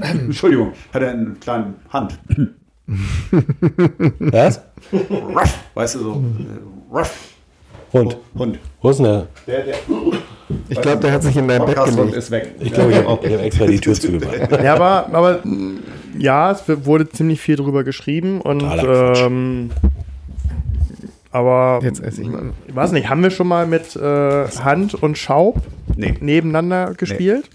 Speaker 2: Entschuldigung, hat er einen kleinen Hand.
Speaker 1: Was?
Speaker 2: Ruff, weißt du so. Ruff.
Speaker 1: Hund.
Speaker 2: Hund.
Speaker 1: Wo ist denn der?
Speaker 2: Der, der
Speaker 3: Ich glaube, der hat sich in dein Bett gelegt.
Speaker 2: ist weg.
Speaker 1: Ich glaube, ich habe hab extra die Tür zugemacht.
Speaker 4: Ja, aber, aber ja, es wurde ziemlich viel drüber geschrieben und ähm, aber
Speaker 3: Jetzt esse ich mal.
Speaker 4: ich weiß nicht, haben wir schon mal mit äh, Hand und Schaub
Speaker 2: Nee.
Speaker 4: nebeneinander gespielt?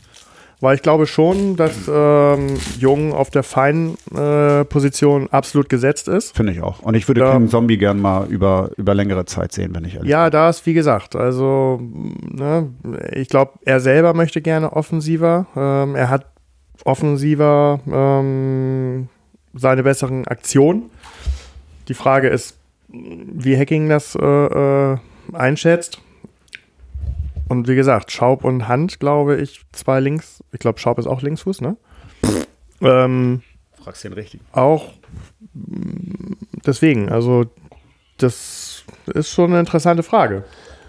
Speaker 4: Weil ich glaube schon, dass ähm, Jung auf der feinen äh, Position absolut gesetzt ist.
Speaker 2: Finde ich auch. Und ich würde
Speaker 4: Ja.
Speaker 2: King Zombie gern mal über, über längere Zeit sehen, wenn ich ehrlich
Speaker 4: Ja, da ist wie gesagt, also ne, ich glaube, er selber möchte gerne offensiver. Ähm, er hat offensiver ähm, seine besseren Aktionen. Die Frage ist, wie Hacking das äh, äh, einschätzt. Und wie gesagt, Schaub und Hand, glaube ich, zwei links. Ich glaube, Schaub ist auch Linksfuß, ne? ähm,
Speaker 2: Fragst den richtig.
Speaker 4: auch deswegen, also das ist schon eine interessante Frage.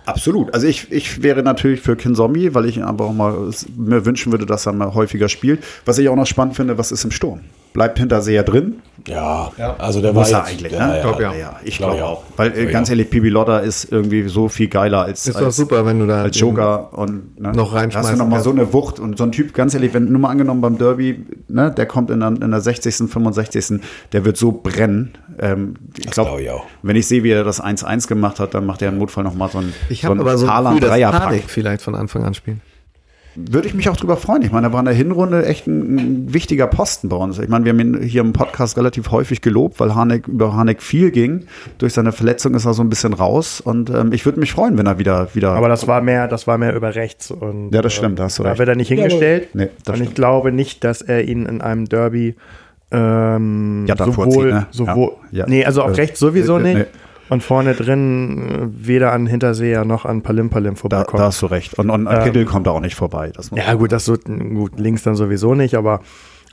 Speaker 2: Absolut. Also ich, ich wäre natürlich für Kinzombie, weil ich einfach auch mal es mir wünschen würde, dass er mal häufiger spielt. Was ich auch noch spannend finde, was ist im Sturm? Bleibt Hinterseher drin?
Speaker 1: Ja, also der
Speaker 2: Muss
Speaker 1: war
Speaker 2: er
Speaker 1: jetzt-
Speaker 2: eigentlich,
Speaker 1: ja,
Speaker 2: ne?
Speaker 1: ja,
Speaker 3: Glaub ja.
Speaker 2: Ja, ich
Speaker 1: Glaub
Speaker 2: glaube
Speaker 1: ich
Speaker 2: auch.
Speaker 1: auch.
Speaker 2: Weil äh,
Speaker 1: Glaub ich
Speaker 2: ganz ehrlich, Pibi Lotta ist irgendwie so viel geiler als,
Speaker 3: Ist
Speaker 2: als,
Speaker 3: doch super, wenn du da
Speaker 2: als Joker und ne?
Speaker 3: noch
Speaker 2: Da Hast du noch mal
Speaker 3: kannst.
Speaker 2: so eine Wucht und so ein Typ, ganz ehrlich, wenn nur mal angenommen beim Derby, ne, der kommt in der, in der 60., 65., der wird so brennen. Ähm, ich glaube,
Speaker 1: glaub
Speaker 2: wenn ich sehe, wie er das 1-1 gemacht hat, dann macht er im Notfall noch mal so ein,
Speaker 3: Ich
Speaker 2: so
Speaker 3: habe
Speaker 2: ein
Speaker 3: aber so dass
Speaker 2: Haaland-Dreierpack.
Speaker 3: Panik vielleicht von Anfang an spielen.
Speaker 2: Würde ich mich auch drüber freuen. Ich meine, da war in der Hinrunde echt ein, ein wichtiger Posten bei uns. Ich meine, wir haben ihn hier im Podcast relativ häufig gelobt, weil Harnik über Harnik viel ging. Durch seine Verletzung ist er so ein bisschen raus. Und ähm, ich würde mich freuen, wenn er wieder wieder.
Speaker 4: Aber das war mehr, das war mehr über rechts. Und,
Speaker 2: Ja, das stimmt, da hast du
Speaker 4: Da
Speaker 2: recht.
Speaker 4: wird er nicht hingestellt.
Speaker 2: Nee, das
Speaker 4: und ich
Speaker 2: stimmt.
Speaker 4: glaube nicht, dass er ihn in einem Derby ähm,
Speaker 2: Ja, da
Speaker 4: sowohl,
Speaker 2: vorzieht, ne?
Speaker 4: sowohl
Speaker 2: Ja. Ja.
Speaker 4: nee, also auf
Speaker 2: Äh,
Speaker 4: rechts sowieso
Speaker 2: äh,
Speaker 4: nicht.
Speaker 2: nee.
Speaker 4: Und vorne drin äh, weder an Hinterseher noch an Palim Palim
Speaker 2: da,
Speaker 4: vorbeikommt.
Speaker 2: da hast du recht. Und, und an
Speaker 4: Ähm,
Speaker 2: Kittel kommt da auch nicht vorbei.
Speaker 4: Ja, gut, das so, gut, links dann sowieso nicht, aber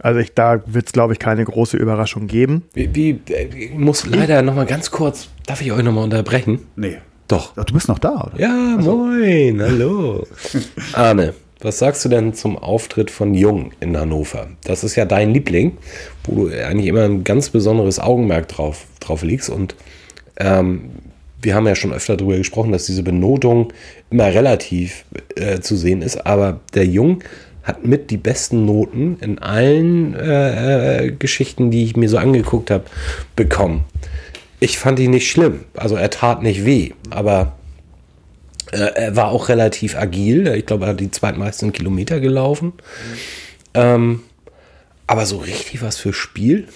Speaker 4: also ich, da wird es, glaube ich, keine große Überraschung geben.
Speaker 1: Wie, wie, äh, ich muss leider noch mal ganz kurz, darf ich euch noch mal unterbrechen?
Speaker 2: nee.
Speaker 1: Doch.
Speaker 2: Ach, du bist noch da, oder?
Speaker 1: Ja, moin, hallo. Arne, was sagst du denn zum Auftritt von Jung in Hannover? Das ist ja dein Liebling, wo du eigentlich immer ein ganz besonderes Augenmerk drauf, drauf legst. Und ähm, wir haben ja schon öfter darüber gesprochen, dass diese Benotung immer relativ äh, zu sehen ist. Aber der Jung hat mit die besten Noten in allen äh, äh, Geschichten, die ich mir so angeguckt habe, bekommen. Ich fand ihn nicht schlimm. Also er tat nicht weh, aber äh, er war auch relativ agil. Ich glaube, er hat die zweitmeisten Kilometer gelaufen. Ähm, aber so richtig was für Spiel?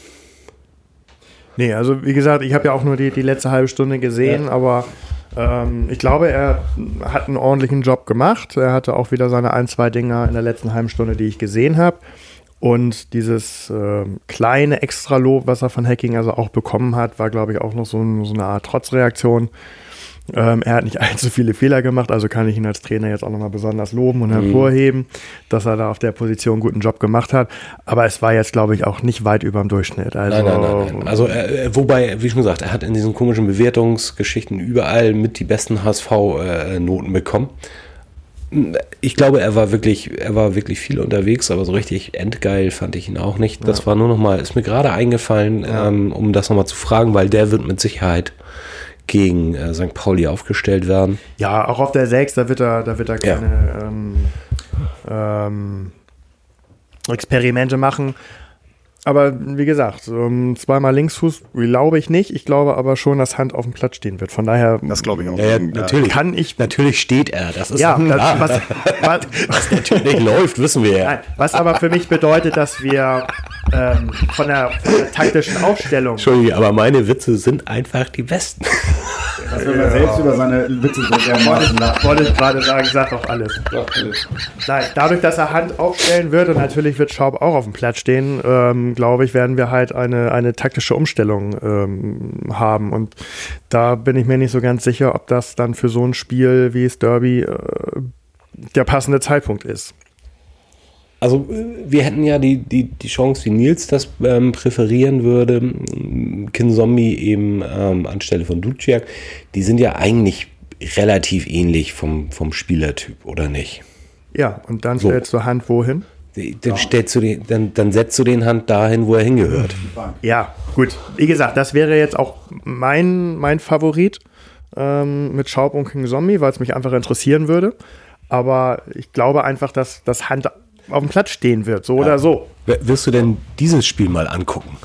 Speaker 4: Nee, also wie gesagt, ich habe ja auch nur die, die letzte halbe Stunde gesehen, aber ähm, ich glaube, er hat einen ordentlichen Job gemacht. Er hatte auch wieder seine ein, zwei Dinger in der letzten halben Stunde, die ich gesehen habe. Und dieses ähm, kleine Extralob, was er von Hacking also auch bekommen hat, war, glaube ich, auch noch so, ein, so eine Art Trotzreaktion. Ähm, er hat nicht allzu viele Fehler gemacht, also kann ich ihn als Trainer jetzt auch nochmal besonders loben und hervorheben, dass er da auf der Position einen guten Job gemacht hat. Aber es war jetzt, glaube ich, auch nicht weit über dem Durchschnitt. Also,
Speaker 1: Nein, nein, nein. Also, äh, wobei, wie schon gesagt, er hat in diesen komischen Bewertungsgeschichten überall mit die besten HSV-Noten bekommen. Ich glaube, er war wirklich, er war wirklich viel unterwegs, aber so richtig endgeil fand ich ihn auch nicht. Das war nur noch mal, ist mir gerade eingefallen, ähm, um das noch mal zu fragen, weil der wird mit Sicherheit gegen äh, St. Pauli aufgestellt werden.
Speaker 4: Ja, auch auf der 6, da wird er, da wird er keine ja. ähm, ähm, Experimente machen. Aber wie gesagt, um, zweimal Linksfuß glaube ich nicht. Ich glaube aber schon, dass Hand auf dem Platz stehen wird. Von daher.
Speaker 2: Das glaube ich auch.
Speaker 1: Ja, natürlich. Kann ich. Natürlich steht er. Das ist
Speaker 4: ja, das, was,
Speaker 1: was, was, natürlich läuft, wissen wir ja. Nein,
Speaker 4: was aber für mich bedeutet, dass wir ähm, von, der, von, der, taktischen Aufstellung.
Speaker 1: Entschuldige, aber meine Witze sind einfach die besten.
Speaker 2: Was wenn man selbst über seine Witze so dermaßen
Speaker 4: lacht. Wollte ich gerade sagen, sagt doch alles. Nein, dadurch, dass er Hand aufstellen wird und natürlich wird Schaub auch auf dem Platz stehen, ähm, glaube ich, werden wir halt eine, eine taktische Umstellung ähm, haben. Und da bin ich mir nicht so ganz sicher, ob das dann für so ein Spiel wie das Derby äh, der passende Zeitpunkt ist.
Speaker 1: Also äh, wir hätten ja die, die, die Chance, wie Nils das ähm, präferieren würde, Kinzombie eben ähm, anstelle von Duciak, die sind ja eigentlich relativ ähnlich vom, vom Spielertyp, oder nicht?
Speaker 4: Ja, und dann so. stellst du Hand wohin?
Speaker 1: Dann, stellst du den, dann, dann setzt du den Hand dahin, wo er hingehört.
Speaker 4: Ja, gut. Wie gesagt, das wäre jetzt auch mein, mein Favorit ähm, mit Schaub und King Zombie, weil es mich einfach interessieren würde. Aber ich glaube einfach, dass das Hand auf dem Platz stehen wird, so ja. oder so.
Speaker 1: Wirst du denn dieses Spiel mal angucken?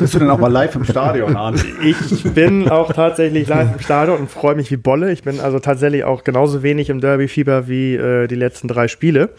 Speaker 2: Bist du denn auch mal live im Stadion an?
Speaker 4: Ich bin auch tatsächlich live im Stadion und freue mich wie Bolle. Ich bin also tatsächlich auch genauso wenig im Derby-Fieber wie äh, die letzten drei Spiele.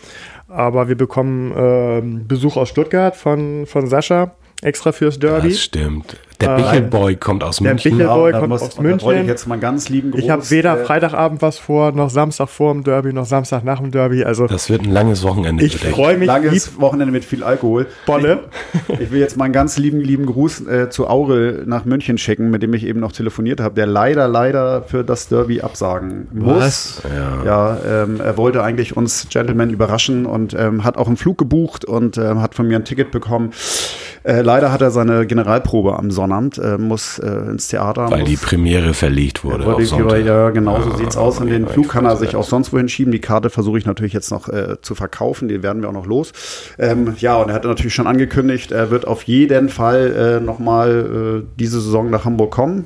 Speaker 4: Aber wir bekommen äh, Besuch aus Stuttgart von, von Sascha extra fürs Derby.
Speaker 1: Das stimmt. Der Bichelboy kommt aus München.
Speaker 4: Der Bichelboy ja, kommt muss, aus München.
Speaker 2: ich jetzt mal ganz lieben
Speaker 4: Gruß. Ich habe weder äh, Freitagabend was vor, noch Samstag vor dem Derby, noch Samstag nach dem Derby. Also
Speaker 1: das wird ein langes Wochenende.
Speaker 4: Ich freue mich.
Speaker 2: Langes Wochenende mit viel Alkohol.
Speaker 4: Bolle.
Speaker 2: Ich, ich will jetzt mal einen ganz lieben, lieben Gruß äh, zu Aurel nach München schicken, mit dem ich eben noch telefoniert habe, der leider, leider für das Derby absagen muss.
Speaker 1: Was?
Speaker 2: Ja, ja ähm, er wollte eigentlich uns Gentlemen überraschen und ähm, hat auch einen Flug gebucht und ähm, hat von mir ein Ticket bekommen. Äh, leider hat er seine Generalprobe am Sonnabend, äh, muss äh, ins Theater.
Speaker 1: Weil muss, die Premiere verlegt wurde.
Speaker 2: Auf Sonntag. Ja, genau so sieht es aus. Und den Flug kann er sich auch sonst wohin schieben. Die Karte versuche ich natürlich jetzt noch äh, zu verkaufen. Die werden wir auch noch los. Ähm, ja, und er hat natürlich schon angekündigt, er wird auf jeden Fall äh, nochmal äh, diese Saison nach Hamburg kommen.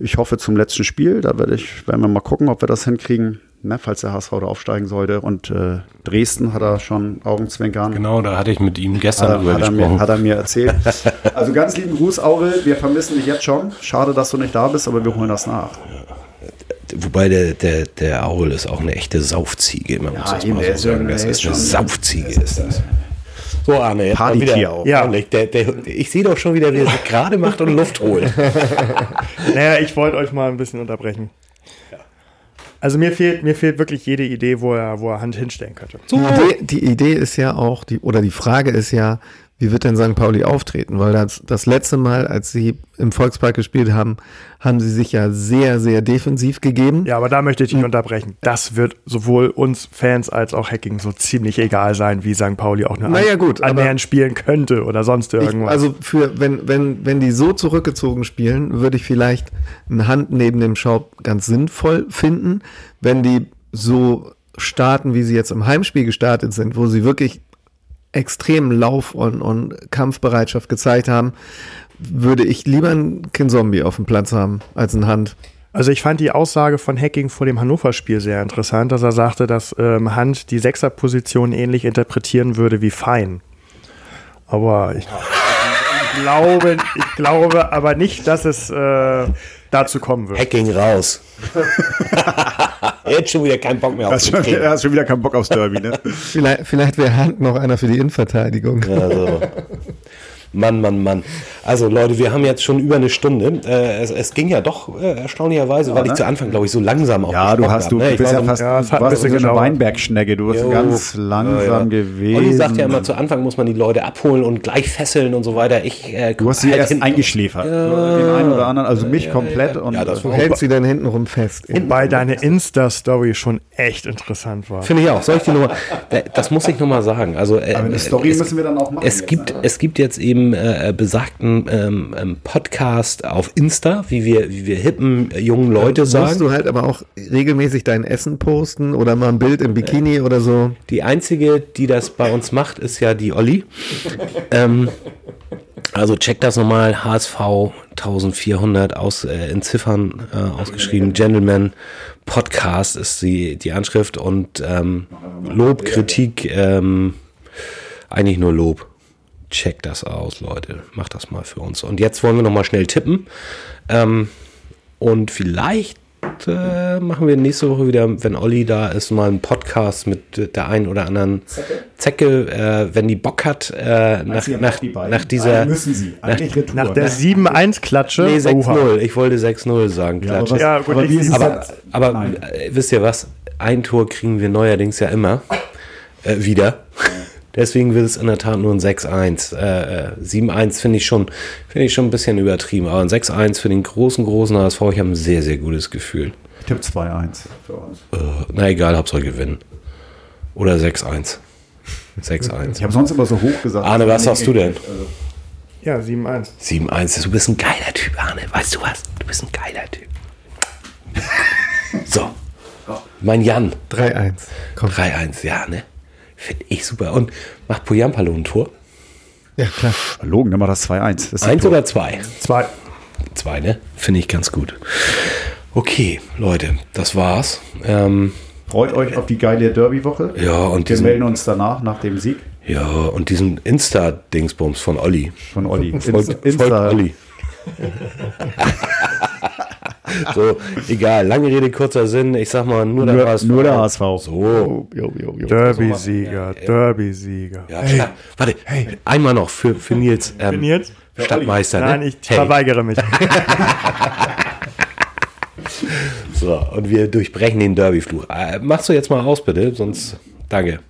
Speaker 2: Ich hoffe zum letzten Spiel. Da werde ich, werden wir mal gucken, ob wir das hinkriegen ne, falls der HSV da aufsteigen sollte. Und äh, Dresden hat er schon Augenzwinkern.
Speaker 1: Genau, da hatte ich mit ihm gestern
Speaker 2: hat, drüber hat gesprochen. Er mir, hat er mir erzählt. also ganz lieben Gruß, Aurel. Wir vermissen dich jetzt schon. Schade, dass du nicht da bist, aber wir holen das nach.
Speaker 1: Wobei der, der, der Aurel ist auch eine echte Saufziege. Man ja, muss das mal so sagen. Das ist eine Saufziege, ist das. So, Arne, jetzt
Speaker 2: Party wieder. Auch.
Speaker 1: Ja. Der, der, ich sehe doch schon wieder, wie er sich gerade macht und Luft holt.
Speaker 4: naja, ich wollte euch mal ein bisschen unterbrechen. Also mir fehlt, mir fehlt wirklich jede Idee, wo er, wo er Hand hinstellen könnte.
Speaker 3: Die Idee, die Idee ist ja auch, die, oder die Frage ist ja, wie wird denn St. Pauli auftreten? Weil das, das letzte Mal, als sie im Volkspark gespielt haben, haben sie sich ja sehr, sehr defensiv gegeben.
Speaker 4: Ja, aber da möchte ich dich unterbrechen. Das wird sowohl uns Fans als auch Hacking so ziemlich egal sein, wie St. Pauli auch nur
Speaker 3: naja, gut,
Speaker 4: annähernd spielen könnte oder sonst irgendwas.
Speaker 3: Ich, also für, wenn, wenn, wenn die so zurückgezogen spielen, würde ich vielleicht eine Hand neben dem Schaub ganz sinnvoll finden. Wenn die so starten, wie sie jetzt im Heimspiel gestartet sind, wo sie wirklich extremen Lauf und, und Kampfbereitschaft gezeigt haben, würde ich lieber einen Kinzombie auf dem Platz haben als einen Hand.
Speaker 4: Also ich fand die Aussage von Hacking vor dem Hannover-Spiel sehr interessant, dass er sagte, dass ähm, Hand die Sechserposition ähnlich interpretieren würde wie Fein. Aber ich, ich, glaube, ich glaube aber nicht, dass es äh, dazu kommen wird.
Speaker 1: Hacking raus. Jetzt schon wieder keinen Bock mehr
Speaker 2: auf schon, Er hat schon wieder keinen Bock aufs Derby, ne?
Speaker 3: vielleicht vielleicht wäre Hand noch einer für die Innenverteidigung. Also.
Speaker 1: Mann, Mann, Mann. Also Leute, wir haben jetzt schon über eine Stunde. Äh, es, es, ging ja doch äh, erstaunlicherweise, ja, weil ne? ich zu Anfang, glaube ich, so langsam
Speaker 2: auch Ja, du hast, du, ne? du bist ja fast, ja, du warst so eine Weinbergschnecke, du bist jo. ganz langsam ja, gewesen. Und
Speaker 1: ich sagte ja immer, zu Anfang muss man die Leute abholen und gleich fesseln und so weiter. Ich,
Speaker 2: äh, du hast sie halt erst eingeschläfert. Ja, den einen oder anderen, also mich komplett. Und
Speaker 3: ja, das du hältst sie dann hintenrum fest.
Speaker 4: Wobei deine Insta-Story schon echt interessant war.
Speaker 1: Finde ich auch. Soll ich die Nummer, das muss ich nochmal sagen. Also,
Speaker 2: äh, Aber eine Story es, müssen wir dann auch machen.
Speaker 1: Es gibt, es gibt jetzt eben äh, besagten ähm, ähm, Podcast auf Insta, wie wir, wie wir hippen äh, jungen Leute sagen. Musst
Speaker 3: du halt aber auch regelmäßig dein Essen posten oder mal ein Bild im Bikini oder so.
Speaker 1: Die einzige, die das bei uns macht, ist ja die Olli. ähm, Also check das nochmal, HSV 1400 aus, äh, in Ziffern äh, ausgeschrieben, Gentleman Podcast ist die, die Anschrift und ähm, Lob, Kritik, ähm, eigentlich nur Lob. Check das aus, Leute. Macht das mal für uns. Und jetzt wollen wir nochmal schnell tippen. Ähm, und vielleicht äh, machen wir nächste Woche wieder, wenn Olli da ist, mal einen Podcast mit der einen oder anderen Zecke, Zecke äh, wenn die Bock hat, äh, nach, nach, nach dieser.
Speaker 4: Nach der 7-1-Klatsche.
Speaker 1: Nee, 6-0. Ich wollte 6-0 sagen.
Speaker 2: Ja, aber, was,
Speaker 4: Ja, gut,
Speaker 2: aber
Speaker 1: aber aber
Speaker 2: Nein.
Speaker 1: äh, wisst ihr was? Ein Tor kriegen wir neuerdings ja immer äh, wieder. Deswegen wird es in der Tat nur ein 6-1. Äh, äh, 7-1 finde ich, schon- finde ich schon ein bisschen übertrieben. Aber ein 6-1 für den großen, großen HSV, ich habe ein sehr, sehr gutes Gefühl.
Speaker 2: Ich tippe 2-1 für uns.
Speaker 1: Äh, na egal, Hauptsache gewinnen. Oder 6-1. 6-1.
Speaker 2: Ich habe sonst immer so hoch gesagt.
Speaker 1: Arne, was sagst du denn?
Speaker 2: Also,
Speaker 4: Ja, 7-1.
Speaker 1: 7-1, du bist ein geiler Typ, Arne. Weißt du was? Du bist ein geiler Typ. So. Mein Jan.
Speaker 3: 3-1. Komm.
Speaker 1: 3-1, ja, ne? Finde ich super. Und macht Poyampalo ein Tor?
Speaker 3: Ja, klar.
Speaker 2: Logen, dann mal das 2-1. Das ist
Speaker 1: Eins
Speaker 2: Tor.
Speaker 1: oder zwei?
Speaker 4: 2.
Speaker 1: Zwei, ne? Finde ich ganz gut. Okay, Leute, das war's. Ähm,
Speaker 2: Freut euch auf die geile Derby-Woche.
Speaker 1: ja, und
Speaker 2: Wir
Speaker 1: diesen,
Speaker 2: melden uns danach, nach dem Sieg
Speaker 1: ja, und diesen Insta-Dingsbums von Olli.
Speaker 2: von Olli. Insta-
Speaker 1: folgt Olli. so, egal. Lange Rede, kurzer Sinn. Ich sag mal, nur der
Speaker 2: Nur,
Speaker 1: HSV.
Speaker 2: nur der HSV.
Speaker 1: So.
Speaker 4: Derby-Sieger, Derby-Sieger.
Speaker 1: Ja, klar. Warte, einmal noch für, für Nils. Ähm,
Speaker 4: Nils?
Speaker 1: Stadtmeister, ne?
Speaker 4: Nein, ich
Speaker 1: Hey.
Speaker 4: verweigere mich.
Speaker 1: So, und wir durchbrechen den Derby-Fluch. Äh, machst du jetzt mal aus, bitte, sonst danke.